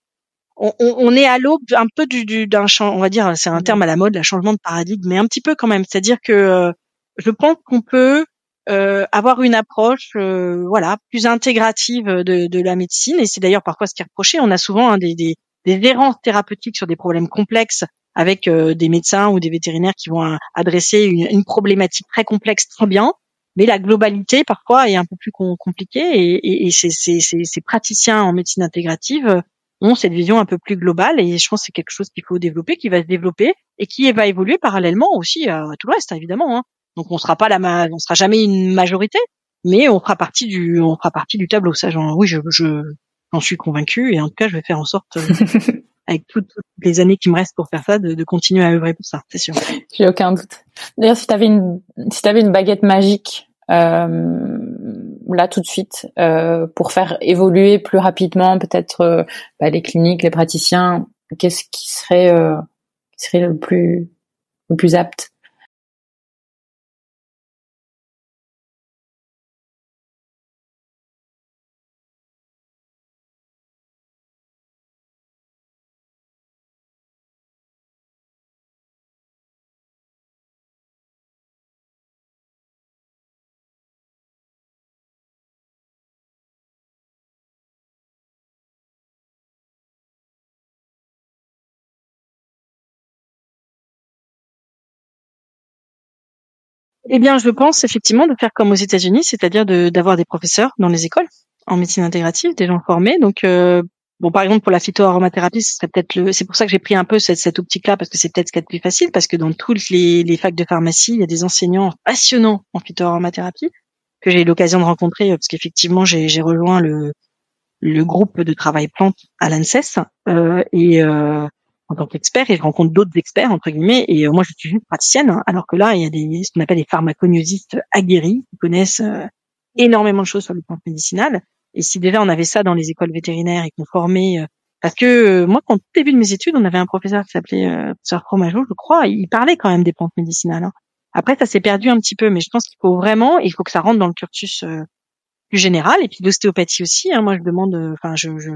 on, on est à l'aube un peu du d'un champ, on va dire, c'est un terme à la mode, la changement de paradigme, mais un petit peu quand même. C'est-à-dire que je pense qu'on peut euh, avoir une approche euh, voilà plus intégrative de, de la médecine et c'est d'ailleurs parfois ce qui est reproché on a souvent hein, des, des, des errances thérapeutiques sur des problèmes complexes avec euh, des médecins ou des vétérinaires qui vont adresser une, une, problématique très complexe très bien mais la globalité parfois est un peu plus compliquée et, et, et ces, ces, ces, praticiens en médecine intégrative ont cette vision un peu plus globale et je pense que c'est quelque chose qu'il faut développer, qui va se développer et qui va évoluer parallèlement aussi à, tout le reste évidemment. Hein. Donc on sera pas la on sera jamais une majorité, mais on fera partie du on fera partie du tableau. Ça, genre, oui, je je j'en suis convaincu et en tout cas, je vais faire en sorte euh, avec toutes, les années qui me restent pour faire ça, de, de continuer à œuvrer pour ça, c'est sûr. J'ai aucun doute. D'ailleurs, si tu avais une si avais une baguette magique euh, là tout de suite euh, pour faire évoluer plus rapidement peut-être euh, bah, les cliniques, les praticiens, qu'est-ce qui serait euh, qui serait le plus le plus apte Eh bien, je pense effectivement de faire comme aux États-Unis, c'est-à-dire d'avoir des professeurs dans les écoles en médecine intégrative, des gens formés. Donc, euh, bon, par exemple pour la phytoaromathérapie, ce peut-être le. C'est pour ça que j'ai pris un peu cette, cette optique-là parce que c'est peut-être ce qu'il y a de plus facile, parce que dans toutes les, les facs de pharmacie, il y a des enseignants passionnants en phytoaromathérapie que j'ai eu l'occasion de rencontrer parce qu'effectivement j'ai rejoint le le groupe de travail plante à l'ANSES euh, et euh, en tant qu'expert et je rencontre d'autres experts entre guillemets et euh, moi je suis juste praticienne hein, alors que là il y a des ce qu'on appelle des pharmacognosistes aguerris qui connaissent euh, énormément de choses sur le plan médicinal et si déjà on avait ça dans les écoles vétérinaires et qu'on formait euh, parce que moi quand tout début de mes études on avait un professeur qui s'appelait professeur Fromageau je crois il parlait quand même des plantes médicinales hein. après ça s'est perdu un petit peu mais je pense qu'il faut vraiment il faut que ça rentre dans le cursus plus général et puis l'ostéopathie aussi hein. moi je demande enfin je, je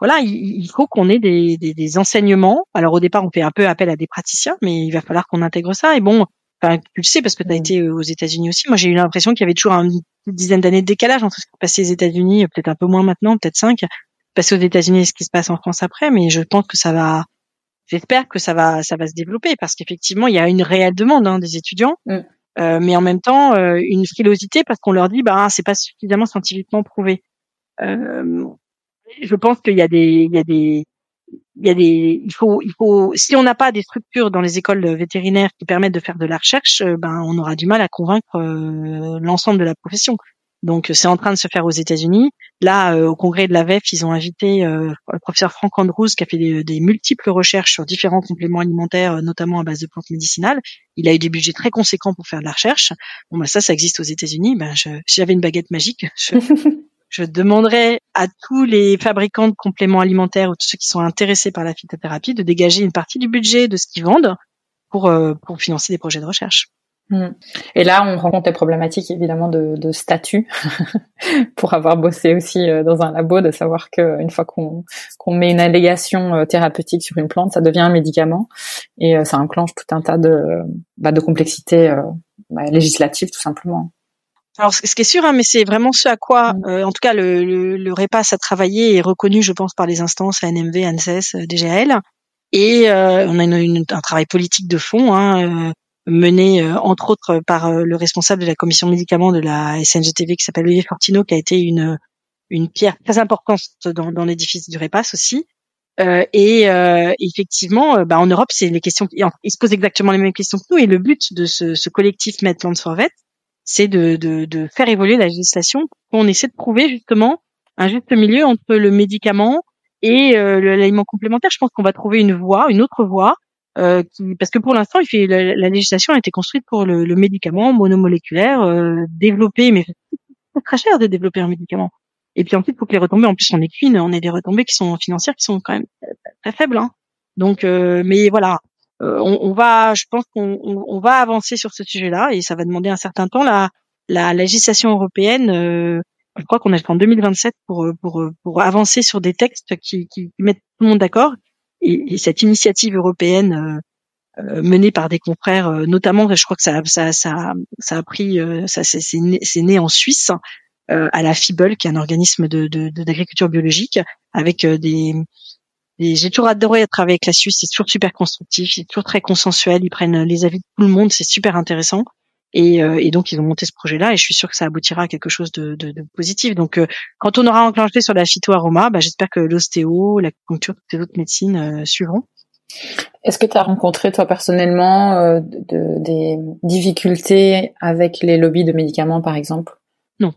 voilà, il, faut qu'on ait des, des, des, enseignements. Alors au départ, on fait un peu appel à des praticiens, mais il va falloir qu'on intègre ça. Et bon, enfin, tu le sais parce que tu as mm. été euh, aux États-Unis aussi. Moi, j'ai eu l'impression qu'il y avait toujours une dizaine d'années de décalage entre ce qui se passait aux États-Unis, peut-être un peu moins maintenant, peut-être cinq, passer aux États-Unis et ce qui se passe en France après. Mais je pense que ça va. J'espère que ça va, ça va se développer parce qu'effectivement, il y a une réelle demande hein, des étudiants. Mm. Euh, mais en même temps euh, une frilosité parce qu'on leur dit bah c'est pas suffisamment scientifiquement prouvé. Euh, je pense qu'il y a des, il y a des, il y a des, il faut, il faut, si on n'a pas des structures dans les écoles vétérinaires qui permettent de faire de la recherche, euh, ben on aura du mal à convaincre euh, l'ensemble de la profession. Donc c'est en train de se faire aux États-Unis. Là, euh, au congrès de la VEF, ils ont invité le professeur Frank Andrews qui a fait des, des, multiples recherches sur différents compléments alimentaires, notamment à base de plantes médicinales. Il a eu des budgets très conséquents pour faire de la recherche. Bon ben ça, ça existe aux États-Unis. Ben je, si j'avais une baguette magique, je demanderais à tous les fabricants de compléments alimentaires ou tous ceux qui sont intéressés par la phytothérapie de dégager une partie du budget de ce qu'ils vendent pour, euh, pour financer des projets de recherche. Hmm. Et là, on rencontre les problématiques évidemment de, de statut pour avoir bossé aussi euh, dans un labo, de savoir qu'une fois qu'on met une allégation euh, thérapeutique sur une plante, ça devient un médicament et ça enclenche tout un tas de, bah, de complexités bah, législatives tout simplement. Alors, ce qui est sûr, hein, mais c'est vraiment ce à quoi, mm. euh, en tout cas, le, le, le, REPAS a travaillé et reconnu, je pense, par les instances ANMV, ANSES, DGL. Et euh, on a une, un travail politique de fond hein, euh, mené, entre autres, par le responsable de la commission médicaments de la SNGTV qui s'appelle Olivier Fortino, qui a été une, une pierre très importante dans, dans l'édifice du REPAS aussi. Euh, et euh, effectivement, bah, en Europe, c'est les questions. Ils se posent exactement les mêmes questions que nous. Et le but de ce, ce collectif Medplans for Vet, c'est de, de, de, faire évoluer la législation. On essaie de trouver justement un juste milieu entre le médicament et euh, l'aliment complémentaire. Je pense qu'on va trouver une voie, une autre voie, euh, qui, parce que pour l'instant, il fait la, législation a été construite pour le, le médicament monomoléculaire euh, développé, mais c'est très cher de développer un médicament. Et puis ensuite, faut que les retombées, en plus, on est qu'une, on est des retombées qui sont financières, qui sont quand même très, faibles. Hein. Donc, euh, mais voilà, euh, on, va, je pense qu'on on, va avancer sur ce sujet-là et ça va demander un certain temps. La, la législation européenne, euh, je crois qu'on est en 2027 pour pour pour avancer sur des textes qui, qui mettent tout le monde d'accord. Et, cette initiative européenne euh, menée par des confrères, notamment, je crois que ça ça ça, ça a pris, ça c'est né, né, en Suisse. à la FIBEL, qui est un organisme de d'agriculture biologique, avec des, j'ai toujours adoré travailler avec la Suisse, c'est toujours super constructif, c'est toujours très consensuel, ils prennent les avis de tout le monde, c'est super intéressant. Et, euh, et, donc ils ont monté ce projet-là et je suis sûre que ça aboutira à quelque chose de, de, de positif. Donc euh, quand on aura enclenché sur la phytoaroma, bah, j'espère que l'ostéo, l'acupuncture, toutes les autres médecines euh, suivront. Est-ce que tu as rencontré toi personnellement de, des difficultés avec les lobbies de médicaments par exemple? Non.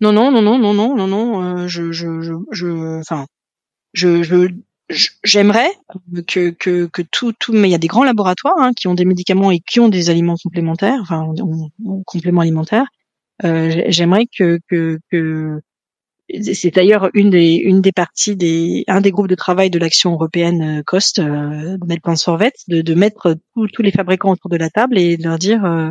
Non non non non non non non non. je je je, je enfin je, j'aimerais que, que, que tout, tout, mais il y a des grands laboratoires hein, qui ont des médicaments et qui ont des aliments complémentaires, enfin, compléments alimentaires. Euh, j'aimerais que, que, que c'est d'ailleurs une des une des parties des un des groupes de travail de l'action européenne euh, COST, euh, de, de mettre tous les fabricants autour de la table et de leur dire euh,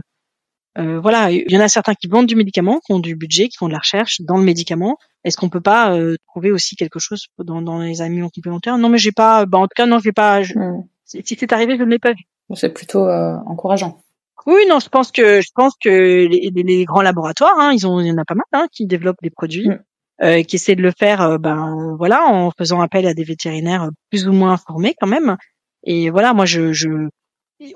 euh, voilà, il y en a certains qui vendent du médicament, qui ont du budget, qui font de la recherche dans le médicament. Est-ce qu'on peut pas euh, trouver aussi quelque chose dans, dans les aliments complémentaires? Non, mais j'ai pas. Bah, en tout cas, non, j'ai pas. Hmm. Si c'est arrivé, je ne l'ai pas vu. C'est plutôt euh, encourageant. Oui, non, je pense que je pense que les, les grands laboratoires, hein, ils ont, il y en a pas mal, hein, qui développent des produits, hmm. qui essaient de le faire, ben voilà, en faisant appel à des vétérinaires plus ou moins formés quand même. Et voilà, moi, je, je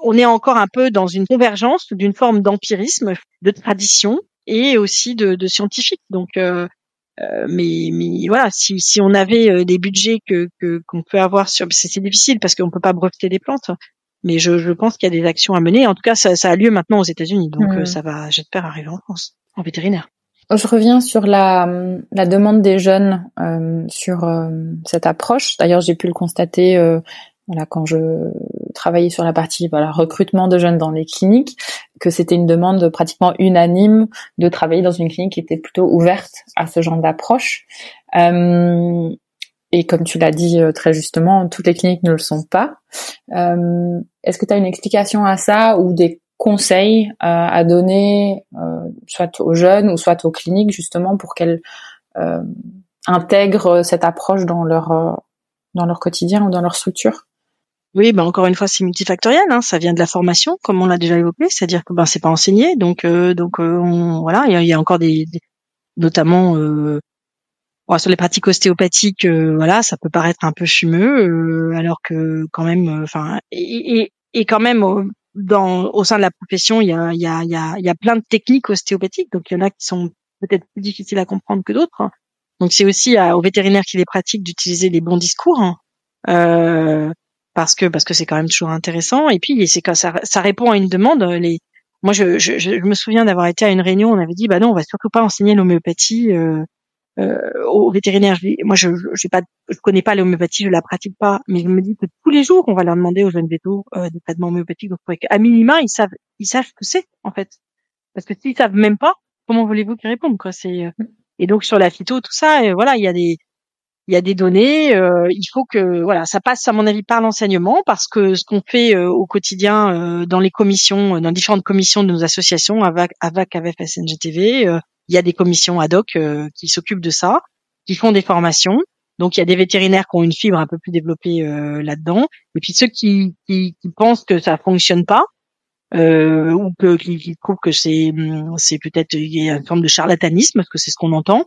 on est encore un peu dans une convergence d'une forme d'empirisme, de tradition et aussi de, de scientifique. Donc, euh, euh, mais, mais voilà, si, si on avait euh, des budgets que qu'on peut avoir sur, c'est difficile parce qu'on peut pas breveter des plantes. Mais je, je pense qu'il y a des actions à mener. En tout cas, ça, ça a lieu maintenant aux États-Unis, donc mmh. ça va, j'espère, arriver en France en vétérinaire. Je reviens sur la, la demande des jeunes euh, sur cette approche. D'ailleurs, j'ai pu le constater voilà, quand je travaillais sur la partie voilà, recrutement de jeunes dans les cliniques, que c'était une demande pratiquement unanime de travailler dans une clinique qui était plutôt ouverte à ce genre d'approche. Euh, et comme tu l'as dit euh, très justement, toutes les cliniques ne le sont pas. Euh, Est-ce que tu as une explication à ça ou des conseils à donner, soit aux jeunes ou soit aux cliniques justement pour qu'elles intègrent cette approche dans leur dans leur quotidien ou dans leur structure? Oui, ben encore une fois, c'est multifactoriel. Hein. Ça vient de la formation, comme on l'a déjà évoqué, c'est-à-dire que ben c'est pas enseigné, donc euh, donc euh, on, voilà, il y a, encore des, notamment euh, sur les pratiques ostéopathiques, voilà, ça peut paraître un peu fumeux, alors que quand même, enfin, et, et, quand même dans au sein de la profession, il y a il y a il y a, il y a plein de techniques ostéopathiques, donc il y en a qui sont peut-être plus difficiles à comprendre que d'autres. Donc c'est aussi aux vétérinaires qui les pratiquent d'utiliser les bons discours. Hein. Euh, parce que parce que c'est quand même toujours intéressant. Et puis c'est quand ça, ça répond à une demande les moi je, je, je me souviens d'avoir été à une réunion on avait dit bah non on va surtout pas enseigner l'homéopathie euh, euh, aux vétérinaires. Moi je je pas je connais pas l'homéopathie je la pratique pas. Mais je me dis que tous les jours on va leur demander aux jeunes vétos euh, des traitements homéopathiques. Donc à minima ils savent ils savent ce que c'est en fait. Parce que s'ils savent même pas comment voulez-vous qu'ils répondent quoi? C'est euh, et donc sur la phyto tout ça et voilà il y a des il y a des données. Euh, il faut que voilà, ça passe à mon avis par l'enseignement parce que ce qu'on fait euh, au quotidien euh, dans les commissions, dans différentes commissions de nos associations, AVAC, AVAC AVF, SNGTV, il y a des commissions ad hoc qui s'occupent de ça, qui font des formations. Donc il y a des vétérinaires qui ont une fibre un peu plus développée là-dedans, et puis ceux qui, qui, qui, pensent que ça fonctionne pas, euh, ou que qui, trouve que c'est c'est peut-être une forme de charlatanisme parce que c'est ce qu'on entend.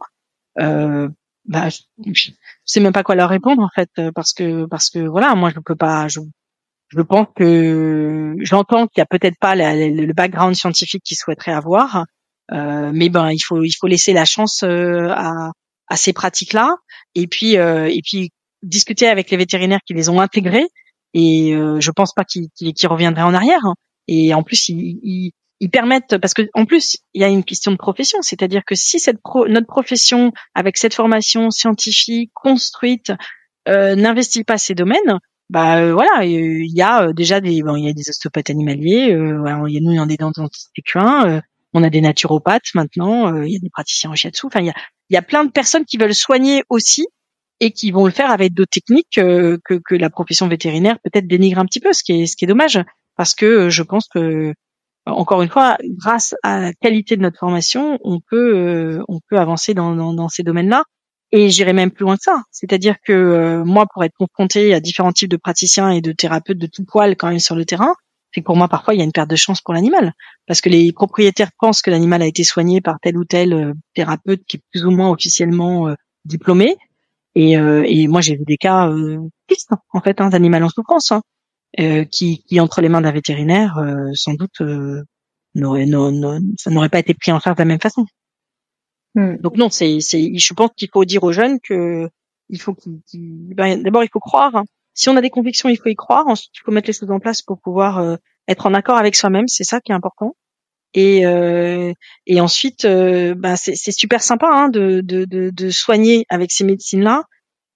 Euh, bah, je, sais même pas quoi leur répondre en fait parce que parce que voilà moi je peux pas je je pense que j'entends qu'il y a peut-être pas le background scientifique qu'ils souhaiteraient avoir, euh, mais ben il faut il faut laisser la chance euh, à, à ces pratiques-là et puis euh, et puis discuter avec les vétérinaires qui les ont intégrés et euh, je pense pas qu'ils qu'ils reviendraient en arrière hein. et en plus ils, ils, ils, permettent parce que en plus il y a une question de profession c'est-à-dire que si cette notre profession avec cette formation scientifique construite euh, n'investit pas ces domaines bah euh, voilà il y a déjà des bon il y a des ostéopathes animaliers euh, il y a nous on est dans équins on a des naturopathes maintenant, euh, il y a des praticiens en shiatsu. Enfin, il y a, il y a plein de personnes qui veulent soigner aussi et qui vont le faire avec d'autres techniques euh, que, que la profession vétérinaire peut-être dénigre un petit peu, ce qui est, ce qui est dommage, parce que euh, je pense que encore une fois, grâce à la qualité de notre formation, on peut on peut avancer dans, ces domaines-là. Et j'irai même plus loin que ça. C'est-à-dire que moi, pour être confronté à différents types de praticiens et de thérapeutes de tout poil quand même sur le terrain, c'est que pour moi parfois il y a une perte de chance pour l'animal parce que les propriétaires pensent que l'animal a été soigné par tel ou tel euh, thérapeute qui est plus ou moins officiellement euh, diplômé et, euh, et moi j'ai vu des cas tristes en fait hein, d'animal en souffrance hein, qui, qui entre les mains d'un vétérinaire sans doute n'aurait ça n'aurait pas été pris en charge de la même façon hmm. donc non c'est c'est je pense qu'il faut dire aux jeunes que il faut qu'ils ben, d'abord il faut croire hein, si on a des convictions, il faut y croire. Ensuite, il faut mettre les choses en place pour pouvoir euh, être en accord avec soi-même. C'est ça qui est important. Et, euh, et ensuite, euh, bah, c'est super sympa hein, de, de, de, de, soigner avec ces médecines-là.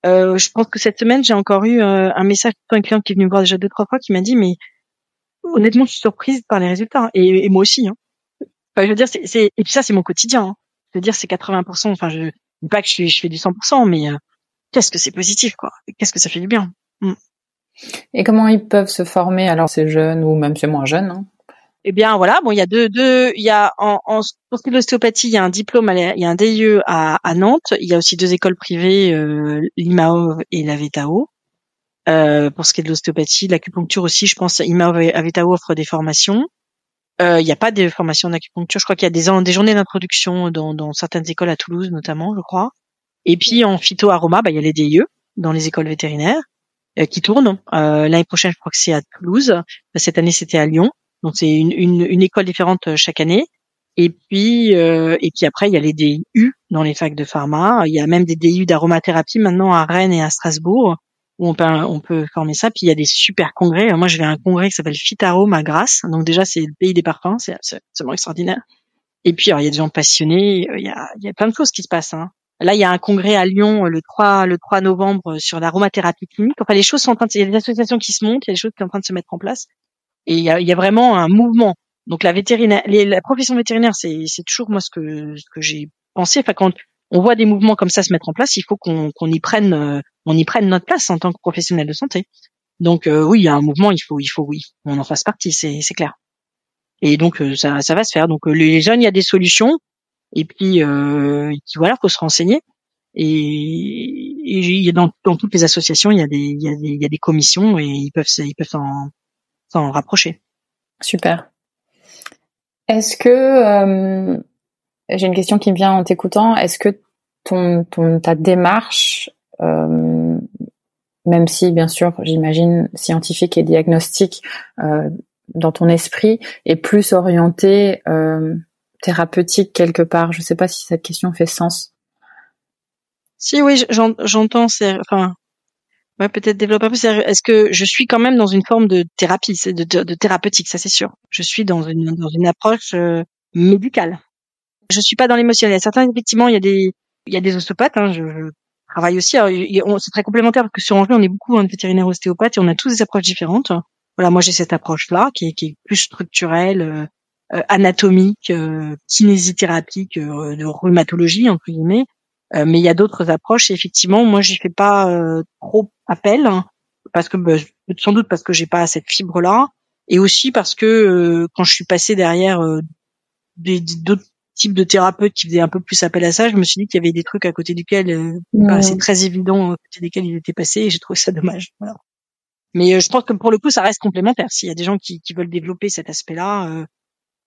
Euh, je pense que cette semaine, j'ai encore eu euh, un message d'un client qui est venu me voir déjà deux trois fois qui m'a dit mais honnêtement, je suis surprise par les résultats. Et, et moi aussi. Hein. Je veux dire, c'est et puis ça, c'est mon quotidien. Hein. Je veux dire, c'est 80%. Enfin, je dis pas que je, je fais du 100%, mais qu'est-ce que c'est positif, quoi. Qu'est-ce que ça fait du bien. Mm. Et comment ils peuvent se former alors ces jeunes ou même ces moins jeunes hein? Eh bien voilà, bon il y a deux deux il y a en, en pour ce qui est de l'ostéopathie, il y a un diplôme il y a un DIE à, Nantes, il y a aussi deux écoles privées euh, l'IMAO et la VETAO. Euh, pour ce qui est de l'ostéopathie, l'acupuncture aussi, je pense IMAO et VETAO offrent des formations. Euh, il n'y a pas de formation d'acupuncture. Je crois qu'il y a des, des journées d'introduction dans, certaines écoles à Toulouse notamment, je crois. Et puis en phytoaroma, bah, il y a les DIE dans les écoles vétérinaires. Euh, qui tourne. Euh, l'année prochaine, je crois que c'est à Toulouse. Cette année, c'était à Lyon. Donc c'est une, une, école différente euh, chaque année. Et puis et puis après, il y a les DU dans les facs de pharma. Il y a même des DU d'aromathérapie maintenant à Rennes et à Strasbourg où on peut on peut former ça. Puis il y a des super congrès. Moi, je vais un congrès qui s'appelle Fitarome à Grasse. Donc déjà, c'est le pays des parfums. C'est absolument extraordinaire. Et puis alors, il y a des gens passionnés. Il y a, il y a plein de choses qui se passent. Hein. Là, il y a un congrès à Lyon euh, le 3 le 3 novembre euh, sur l'aromathérapie clinique. Enfin, les choses sont en train de, il y a des associations qui se montent, il y a des choses qui sont en train de se mettre en place, et il y a, y a vraiment un mouvement. Donc la vétérinaire, la profession vétérinaire, c'est toujours moi ce que ce que j'ai pensé. Enfin, quand on voit des mouvements comme ça se mettre en place, il faut qu'on qu'on y prenne euh, on y prenne notre place en tant que professionnel de santé. Donc oui, il y a un mouvement, il faut il faut oui, on en fasse partie, c'est c'est clair. Et donc ça ça va se faire. Donc les jeunes, il y a des solutions. Et puis, euh, voilà, faut se renseigner. Et, a dans, dans, toutes les associations, il y a des, il y a des, il y a des commissions et ils peuvent, ils peuvent s'en, s'en rapprocher. Super. Est-ce que euh, j'ai une question qui me vient en t'écoutant. Est-ce que ton, ton ta démarche, euh, même si bien sûr, j'imagine scientifique et diagnostique, euh, dans ton esprit, est plus orientée euh, thérapeutique quelque part? Je sais pas si cette question fait sens. Si oui, j'entends. C'est enfin, ouais, peut-être développer un peu. Est-ce que je suis quand même dans une forme de thérapie, de, de, de thérapeutique, ça c'est sûr. Je suis dans une dans une approche euh, médicale. Je suis pas dans l'émotionnel. Certains effectivement, il y a des il y a des ostéopathes. Hein, je, travaille aussi. C'est très complémentaire parce que sur Angers, on est beaucoup en vétérinaire ostéopathe et on a tous des approches différentes. Voilà, moi j'ai cette approche-là qui est, qui est plus structurelle, euh, euh, anatomique, euh, kinésithérapique, euh, de rhumatologie entre guillemets. Mais il y a d'autres approches. Et effectivement, moi, j'y fais pas trop appel hein, parce que bah, sans doute parce que j'ai pas cette fibre là, et aussi parce que quand je suis passée derrière d'autres types de thérapeutes qui faisaient un peu plus appel à ça, je me suis dit qu'il y avait des trucs à côté duquel c'est très évident à côté desquels ils étaient passés, et j'ai trouvé ça dommage. Voilà. Mais je pense que pour le coup, ça reste complémentaire. S'il y a des gens qui, qui veulent développer cet aspect-là,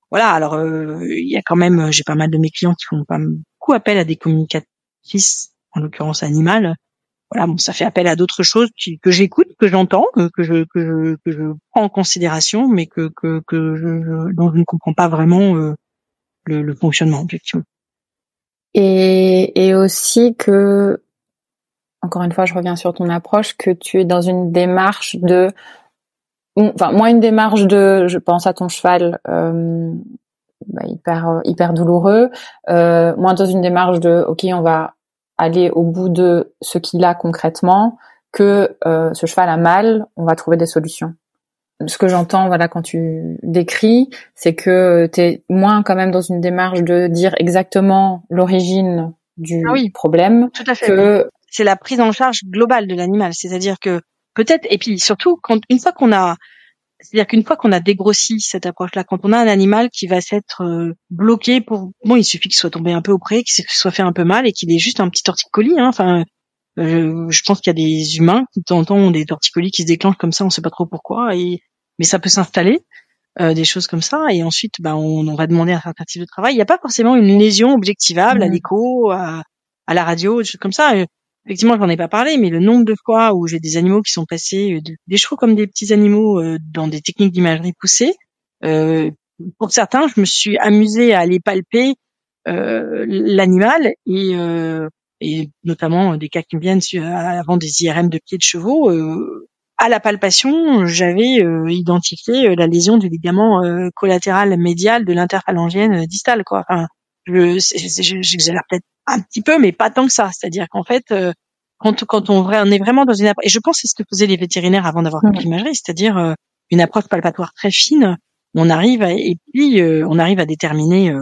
voilà. Alors, il y a quand même, j'ai pas mal de mes clients qui font pas beaucoup appel à des en l'occurrence animales, voilà, bon, ça fait appel à d'autres choses que j'écoute, que j'entends, que, que, je, que, je, que je prends en considération, mais que, que, que je, dont je ne comprends pas vraiment euh, le, le, fonctionnement, effectivement. Et, et aussi que, encore une fois, je reviens sur ton approche, que tu es dans une démarche de, enfin, moi, une démarche de, je pense à ton cheval, euh, bah, hyper, hyper douloureux, euh, moi, dans une démarche de, ok, on va aller au bout de ce qu'il a concrètement, que euh, ce cheval a mal, on va trouver des solutions. Ce que j'entends, voilà, quand tu décris, c'est que tu es moins quand même dans une démarche de dire exactement l'origine du ah problème. Tout à fait. Que... C'est la prise en charge globale de l'animal, c'est-à-dire que peut-être, et puis surtout, quand une fois qu'on a c'est-à-dire qu'une fois qu'on a dégrossi cette approche-là, quand on a un animal qui va s'être euh, bloqué pour, bon, il suffit qu'il soit tombé un peu auprès, qu'il soit fait un peu mal et qu'il ait juste un petit torticolis. Hein. Enfin, euh, je pense qu'il y a des humains qui de temps en temps ont des torticolis qui se déclenchent comme ça, on sait pas trop pourquoi, et mais ça peut s'installer. Euh, des choses comme ça et ensuite ben on, on, va demander un certain type de travail il n'y a pas forcément une lésion objectivable à mmh. l'écho à, à, la radio des choses comme ça effectivement, j'en ai pas parlé, mais le nombre de fois où j'ai des animaux qui sont passés euh, des chevaux comme des petits animaux euh, dans des techniques d'imagerie poussées, euh, pour certains, je me suis amusée à aller palper euh, l'animal et, euh, et notamment des cas qui me viennent avant des IRM de pieds de chevaux. à la palpation, j'avais identifié la lésion du ligament collatéral médial de l'interphalangienne distale. Quoi. Enfin, j'exagère peut-être un petit peu, mais pas tant que ça. C'est-à-dire qu'en fait, euh, quand, quand on, on, est vraiment dans une approche, et je pense que c'est ce que faisaient les vétérinaires avant d'avoir mmh. l'imagerie, c'est-à-dire euh, une approche palpatoire très fine. On arrive à, et puis euh, on arrive à déterminer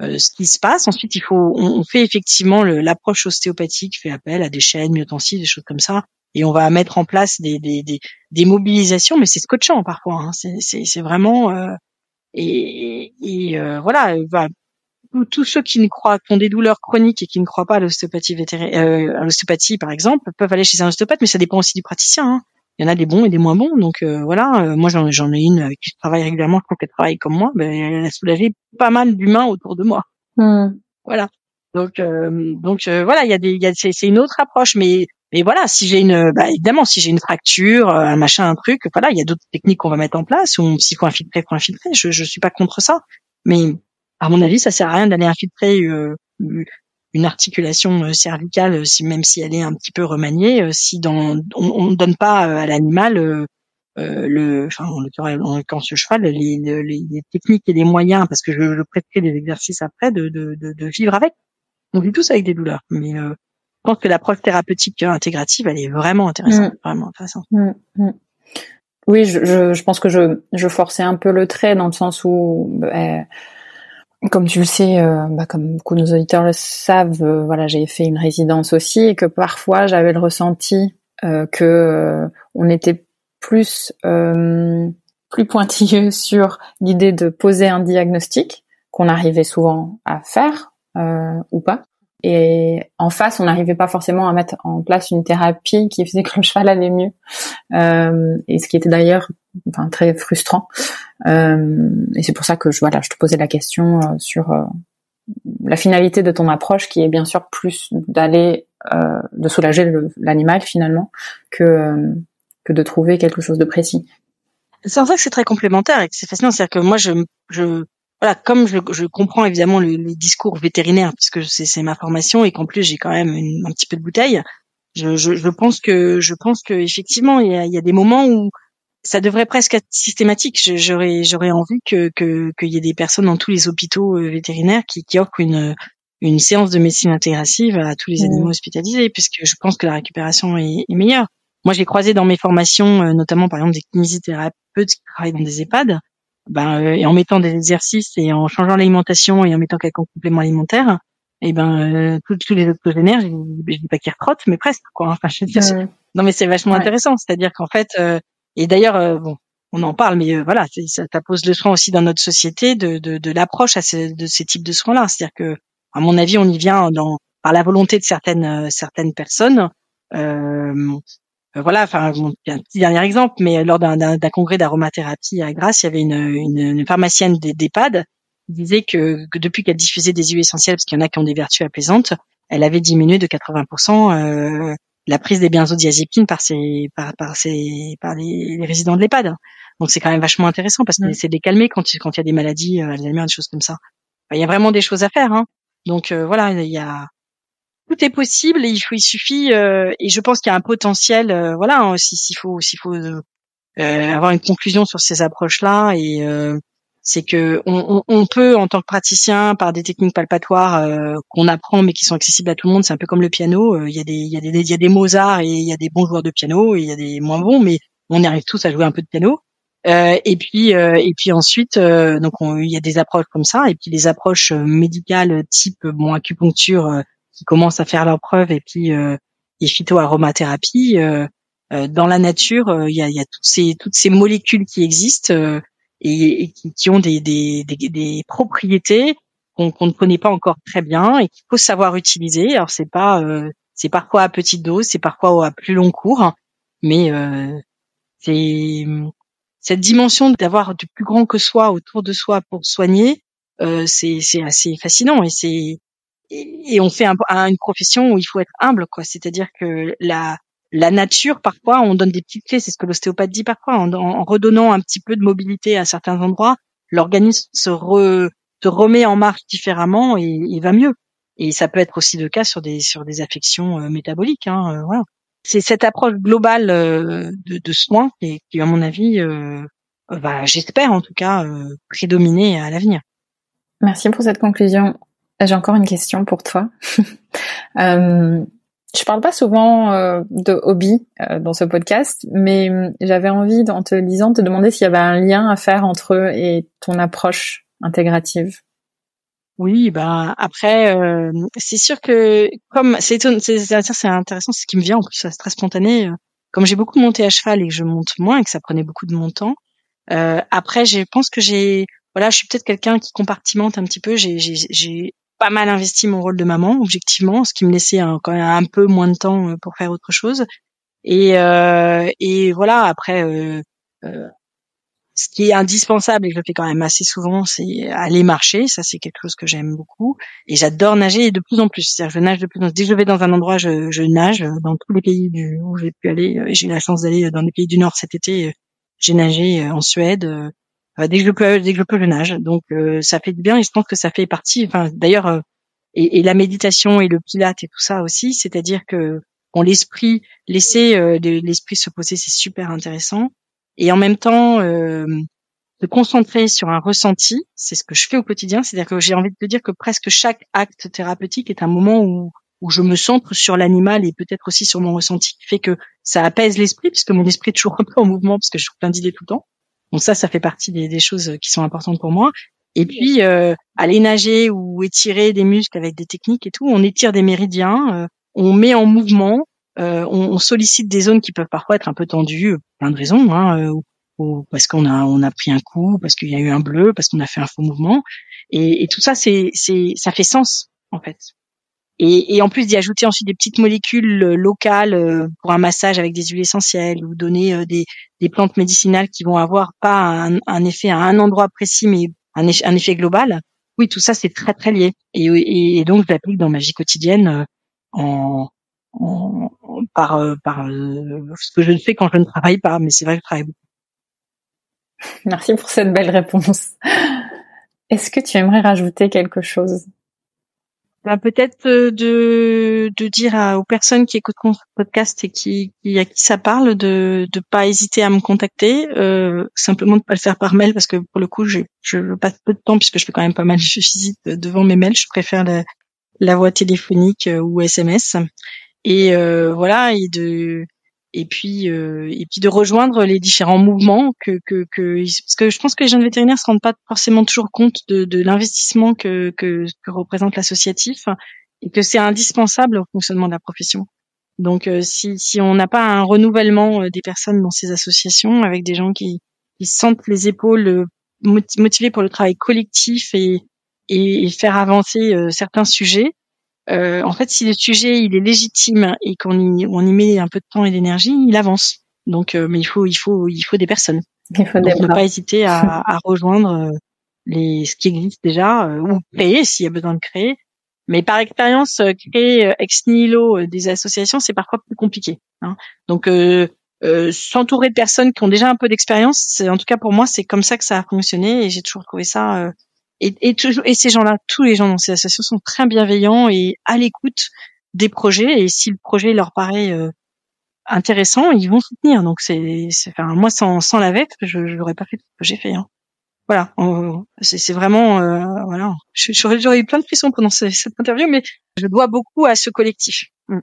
ce qui se passe. Ensuite, il faut, on, fait effectivement l'approche ostéopathique, fait appel à des chaînes, myotensives, des choses comme ça, et on va mettre en place des, des, des, des mobilisations, mais c'est scotchant parfois. Hein. C'est vraiment et, et voilà, tous ceux qui ne croient, qui ont des douleurs chroniques et qui ne croient pas à l'ostéopathie euh, à l'ostéopathie par exemple, peuvent aller chez un ostéopathe, mais ça dépend aussi du praticien. Hein. Il y en a des bons et des moins bons, donc euh, voilà. Euh, moi, j'en, ai une avec qui je travaille régulièrement, je crois qu'elle travaille comme moi. Ben, elle a soulagé pas mal d'humains autour de moi. Hmm. Voilà. Donc, euh, donc voilà, il y a des, y a, c'est, une autre approche, mais mais voilà, si j'ai une, bah, évidemment, si j'ai une fracture, un machin, un truc, voilà, il y a d'autres techniques qu'on va mettre en place. Ou s'il faut infiltrer, faut infiltrer. Je, je suis pas contre ça, mais à mon avis, ça sert à rien d'aller infiltrer euh, une articulation euh, cervicale, euh, si même si elle est un petit peu remaniée, si dans on, ne donne pas à l'animal euh, le, enfin en l'occurrence ce cheval, les, les, les, techniques et les moyens, parce que je, je prescris des exercices après, de, de, de, de vivre avec. On vit tous avec des douleurs, mais euh, je pense que l'approche thérapeutique intégrative, elle est vraiment intéressante, mmh. vraiment intéressante. Mmh, mmh. Oui, je, je, je, pense que je, je forçais un peu le trait dans le sens où comme tu le sais, euh, bah, comme beaucoup de nos auditeurs le savent, euh, voilà, j'ai fait une résidence aussi et que parfois j'avais le ressenti euh, que on était plus plus pointilleux sur l'idée de poser un diagnostic qu'on arrivait souvent à faire ou pas. Et en face, on n'arrivait pas forcément à mettre en place une thérapie qui faisait que le cheval allait mieux. et ce qui était d'ailleurs enfin, très frustrant. Euh, et c'est pour ça que je, voilà, je te posais la question euh, sur euh, la finalité de ton approche, qui est bien sûr plus d'aller, de soulager l'animal finalement, que que de trouver quelque chose de précis. C'est en ça que c'est très complémentaire et que c'est fascinant, c'est-à-dire que moi je, je voilà, comme je, je comprends évidemment le, les discours vétérinaires puisque c'est ma formation et qu'en plus j'ai quand même une, un petit peu de bouteille, je, je, je, pense que je pense que effectivement il y a, il y a des moments où ça devrait presque être systématique. J'aurais j'aurais envie que qu'il y ait des personnes dans tous les hôpitaux euh, vétérinaires qui, qui offrent une une séance de médecine intégrative à tous les mmh. animaux hospitalisés, puisque je pense que la récupération est, est meilleure. Moi, j'ai croisé dans mes formations, euh, notamment par exemple des kinésithérapeutes qui travaillent dans des EHPAD, ben, euh, et en mettant des exercices et en changeant l'alimentation et en mettant quelques compléments alimentaires, et eh ben tous les octogénaires, je, je dis pas qu'ils recrotent, mais presque quoi. Enfin, je mmh. non mais c'est vachement intéressant, c'est-à-dire qu'en fait, et d'ailleurs, euh, bon, on en parle, mais euh, voilà, ça, ça, pose le soin aussi dans notre société de, de, de l'approche à ces, de ces types de soins-là. C'est-à-dire que, à mon avis, on y vient dans, par la volonté de certaines euh, certaines personnes. Euh, voilà, enfin, un petit dernier exemple, mais lors d'un congrès d'aromathérapie à Grasse, il y avait une, une, une pharmacienne d'EHPAD qui disait que, que depuis qu'elle diffusait des huiles essentielles, parce qu'il y en a qui ont des vertus apaisantes, elle avait diminué de 80% euh, la prise des benzodiazépines par ses, par, par ses, par les, les résidents de l'EHPAD. Donc c'est quand même vachement intéressant parce que mm. c'est des calmer quand quand il y a des maladies, euh, Alzheimer, des choses comme ça. il y a vraiment des choses à faire. Hein. Donc euh, voilà, il y a tout est possible et il, faut, il suffit euh, et je pense qu'il y a un potentiel. Euh, voilà, hein, s'il faut s'il faut avoir une conclusion sur ces approches là et c'est que on, on, peut en tant que praticien par des techniques palpatoires qu'on apprend mais qui sont accessibles à tout le monde c'est un peu comme le piano il y a des il y a des il y a des Mozart et il y a des bons joueurs de piano et il y a des moins bons mais on arrive tous à jouer un peu de piano euh, et puis euh, et puis ensuite euh, donc il y a des approches comme ça et puis les approches médicales type bon acupuncture qui commencent à faire leurs preuves et puis et phytoaromathérapie dans la nature il y a, y a toutes ces toutes ces molécules qui existent et, et qui, ont des des, des, des propriétés qu'on qu'on ne connaît pas encore très bien et qu'il faut savoir utiliser. Alors c'est pas c'est parfois à petite dose c'est parfois à plus long cours mais c'est cette dimension d'avoir du plus grand que soi autour de soi pour soigner, euh, c'est assez fascinant et c'est et, on fait un, une profession où il faut être humble quoi. C'est-à-dire que la la nature parfois on donne des petites clés, c'est ce que l'ostéopathe dit parfois en, en, redonnant un petit peu de mobilité à certains endroits, l'organisme se, re, se remet en marche différemment et, il va mieux. Et ça peut être aussi le cas sur des sur des affections euh, métaboliques. Hein, euh, voilà c'est cette approche globale euh, de, de soins qui, à mon avis, bah, j'espère en tout cas, euh, prédominer à l'avenir. Merci pour cette conclusion. J'ai encore une question pour toi. euh, je parle pas souvent euh, de hobby euh, dans ce podcast, mais j'avais envie, en te lisant, de te demander s'il y avait un lien à faire entre eux et ton approche intégrative. Oui, bah après, euh, c'est sûr que comme c'est c'est intéressant, ce qui me vient en plus, c'est très spontané. Euh, comme j'ai beaucoup monté à cheval et que je monte moins et que ça prenait beaucoup de mon temps. Euh, après, je pense que j'ai, voilà, je suis peut-être quelqu'un qui compartimente un petit peu. J'ai, pas mal investi mon rôle de maman, objectivement, ce qui me laissait quand même un peu moins de temps pour faire autre chose. Et, et voilà, après, ce qui est indispensable et que je fais quand même assez souvent, c'est aller marcher. Ça, c'est quelque chose que j'aime beaucoup. Et j'adore nager de plus en plus. C'est-à-dire, je nage de plus en plus. Dès que je vais dans un endroit, je, je nage dans tous les pays du, où j'ai pu aller. J'ai eu la chance d'aller dans les pays du Nord cet été. J'ai nagé en Suède. Dès que je peux, dès que je peux, je nage. Donc, ça fait du bien et je pense que ça fait partie. Enfin, d'ailleurs, et, et, la méditation et le pilate et tout ça aussi. C'est-à-dire que bon, l'esprit, laisser l'esprit se poser, c'est super intéressant et en même temps euh, de concentrer sur un ressenti, c'est ce que je fais au quotidien, c'est-à-dire que j'ai envie de te dire que presque chaque acte thérapeutique est un moment où où je me centre sur l'animal et peut-être aussi sur mon ressenti qui fait que ça apaise l'esprit puisque mon esprit est toujours un peu en mouvement parce que je suis plein d'idées tout le temps. Donc ça, ça fait partie des, choses qui sont importantes pour moi. Et puis euh, aller nager ou étirer des muscles avec des techniques et tout, on étire des méridiens, euh, on met en mouvement, euh, on, on, sollicite des zones qui peuvent parfois être un peu tendues, plein de raisons, hein, euh, ou, parce qu'on a on a pris un coup, parce qu'il y a eu un bleu, parce qu'on a fait un faux mouvement, et, et tout ça c'est c'est ça fait sens en fait. Et, et en plus d'y ajouter ensuite des petites molécules euh, locales pour un massage avec des huiles essentielles ou donner des, des plantes médicinales qui vont avoir pas un, un effet à un endroit précis mais un, effet global. Oui, tout ça c'est très très lié. Et, et, donc je l'applique dans ma vie quotidienne en, par euh, par euh, ce que je fais quand je ne travaille pas, mais c'est vrai que je travaille beaucoup. Merci pour cette belle réponse. Est-ce que tu aimerais rajouter quelque chose? Bah, peut-être euh, de, dire aux personnes qui écoutent mon podcast et qui, à qui ça parle de de pas hésiter à me contacter, euh, simplement de pas le faire par mail parce que pour le coup je passe peu de temps puisque je fais quand même pas mal de visites devant mes mails. Je préfère la, la voix téléphonique ou SMS et euh, voilà et de et puis euh, et puis de rejoindre les différents mouvements que que que parce que je pense que les jeunes vétérinaires se rendent pas forcément toujours compte de, de l'investissement que, que que représente l'associatif et que c'est indispensable au fonctionnement de la profession. Donc euh, si si on n'a pas un renouvellement des personnes dans ces associations avec des gens qui qui sentent les épaules motivés pour le travail collectif et et, faire avancer certains sujets euh, en fait, si le sujet il est légitime et qu'on y, on y met un peu de temps et d'énergie, il avance. Donc, euh, mais il faut, il faut, il faut des personnes. Il faut Donc, ne pas hésiter à, à rejoindre euh, les ce qui existe déjà euh, ou créer s'il y a besoin de créer. Mais par expérience, euh, créer euh, ex nihilo des associations, c'est parfois plus compliqué. Hein. Donc, s'entourer de personnes qui ont déjà un peu d'expérience, c'est en tout cas pour moi, c'est comme ça que ça a fonctionné et j'ai toujours trouvé ça et, et, et ces gens-là, tous les gens dans ces associations sont très bienveillants et à l'écoute des projets. Et si le projet leur paraît euh, intéressant, ils vont soutenir. Donc c'est, enfin, moi sans, sans la VEP, je n'aurais pas fait ce que j'ai fait. Hein. Voilà, c'est vraiment, euh, voilà. J'aurais eu plein de frissons pendant cette interview, mais je dois beaucoup à ce collectif. Mm.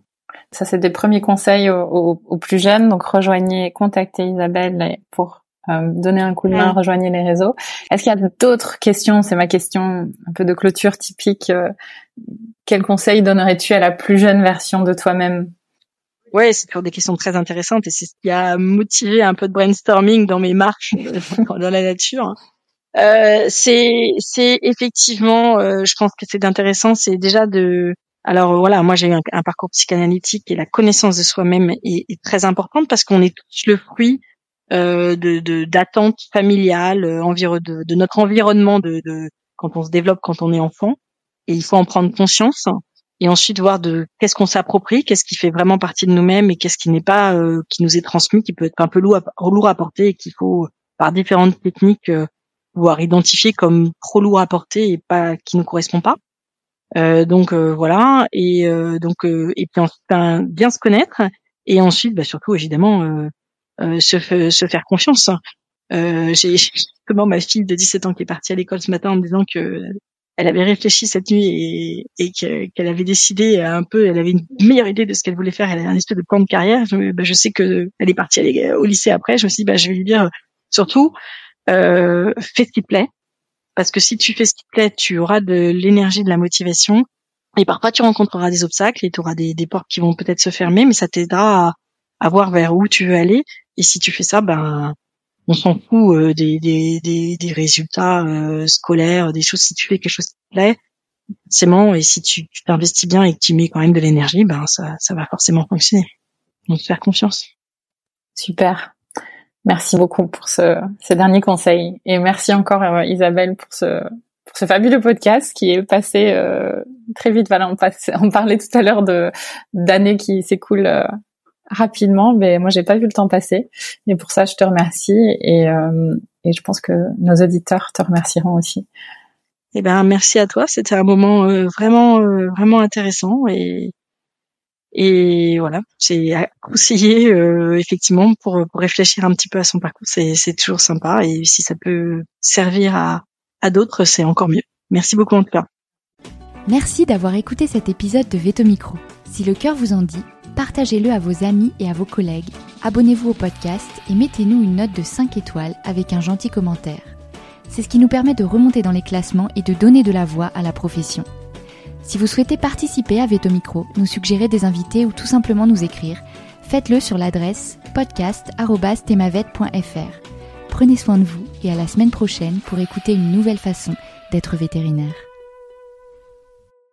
Ça, c'est des premiers conseils aux, aux, aux, plus jeunes. Donc, rejoignez, contactez Isabelle pour euh, donner un coup de main, rejoignez les réseaux. Est-ce qu'il y a d'autres questions? C'est ma question un peu de clôture typique. Euh, quel conseil donnerais-tu à la plus jeune version de toi-même? Ouais, c'est toujours des questions très intéressantes et c'est ce qui a motivé un peu de brainstorming dans mes marches dans la nature. Euh, c'est c'est effectivement, euh, je pense que c'est intéressant, c'est déjà de alors voilà, moi j'ai eu un, parcours psychanalytique et la connaissance de soi-même est, est, très importante parce qu'on est tous le fruit euh, de d'attentes familiales, euh, de, de, notre environnement de, de, quand on se développe, quand on est enfant. Et il faut en prendre conscience et ensuite voir de qu'est-ce qu'on s'approprie, qu'est-ce qui fait vraiment partie de nous-mêmes et qu'est-ce qui n'est pas, euh, qui nous est transmis, qui peut être un peu lourd à, lourd à porter et qu'il faut par différentes techniques euh, pouvoir identifier comme trop lourd à porter et pas qui ne correspond pas. Euh, donc voilà et donc et puis ensuite ben, bien se connaître et ensuite bah, surtout évidemment euh, se, se, faire confiance. Euh, j'ai justement ma fille de 17 ans qui est partie à l'école ce matin en me disant que elle avait réfléchi cette nuit et, et qu'elle avait décidé un peu, elle avait une meilleure idée de ce qu'elle voulait faire. Elle avait un espèce de plan de carrière. Je, bah, je sais que elle est partie au lycée après. Je me suis dit, bah, je vais lui dire surtout, euh, fais ce qui te plaît, parce que si tu fais ce qui te plaît, tu auras de l'énergie, de la motivation. Et parfois, tu rencontreras des obstacles et tu auras des, des portes qui vont peut-être se fermer, mais ça t'aidera à voir vers où tu veux aller. Et si tu fais ça, ben on s'en fout euh, des, des, des, des, résultats euh, scolaires, des choses. Si tu fais quelque chose qui te plaît, forcément, et si tu t'investis bien et que tu mets quand même de l'énergie, ben ça, ça va forcément fonctionner. Donc faire confiance. Super. Merci beaucoup pour ce, ce dernier conseil et merci encore euh, Isabelle pour ce pour ce fabuleux podcast qui est passé très vite. Voilà, on, on parlait tout à l'heure de d'années qui s'écoulent rapidement, mais moi j'ai pas vu le temps passer. Et pour ça, je te remercie et, euh, et je pense que nos auditeurs te remercieront aussi. Eh ben merci à toi. C'était un moment euh, vraiment euh, vraiment intéressant et et voilà, c'est à conseiller effectivement pour pour réfléchir un petit peu à son parcours. C'est c'est toujours sympa et si ça peut servir à à d'autres, c'est encore mieux. Merci beaucoup en tout cas. Merci d'avoir écouté cet épisode de Veto Micro. Si le cœur vous en dit, partagez-le à vos amis et à vos collègues, abonnez-vous au podcast et mettez-nous une note de 5 étoiles avec un gentil commentaire. C'est ce qui nous permet de remonter dans les classements et de donner de la voix à la profession. Si vous souhaitez participer à Veto Micro, nous suggérer des invités ou tout simplement nous écrire, faites-le sur l'adresse podcast.temavet.fr. Prenez soin de vous et à la semaine prochaine pour écouter une nouvelle façon d'être vétérinaire.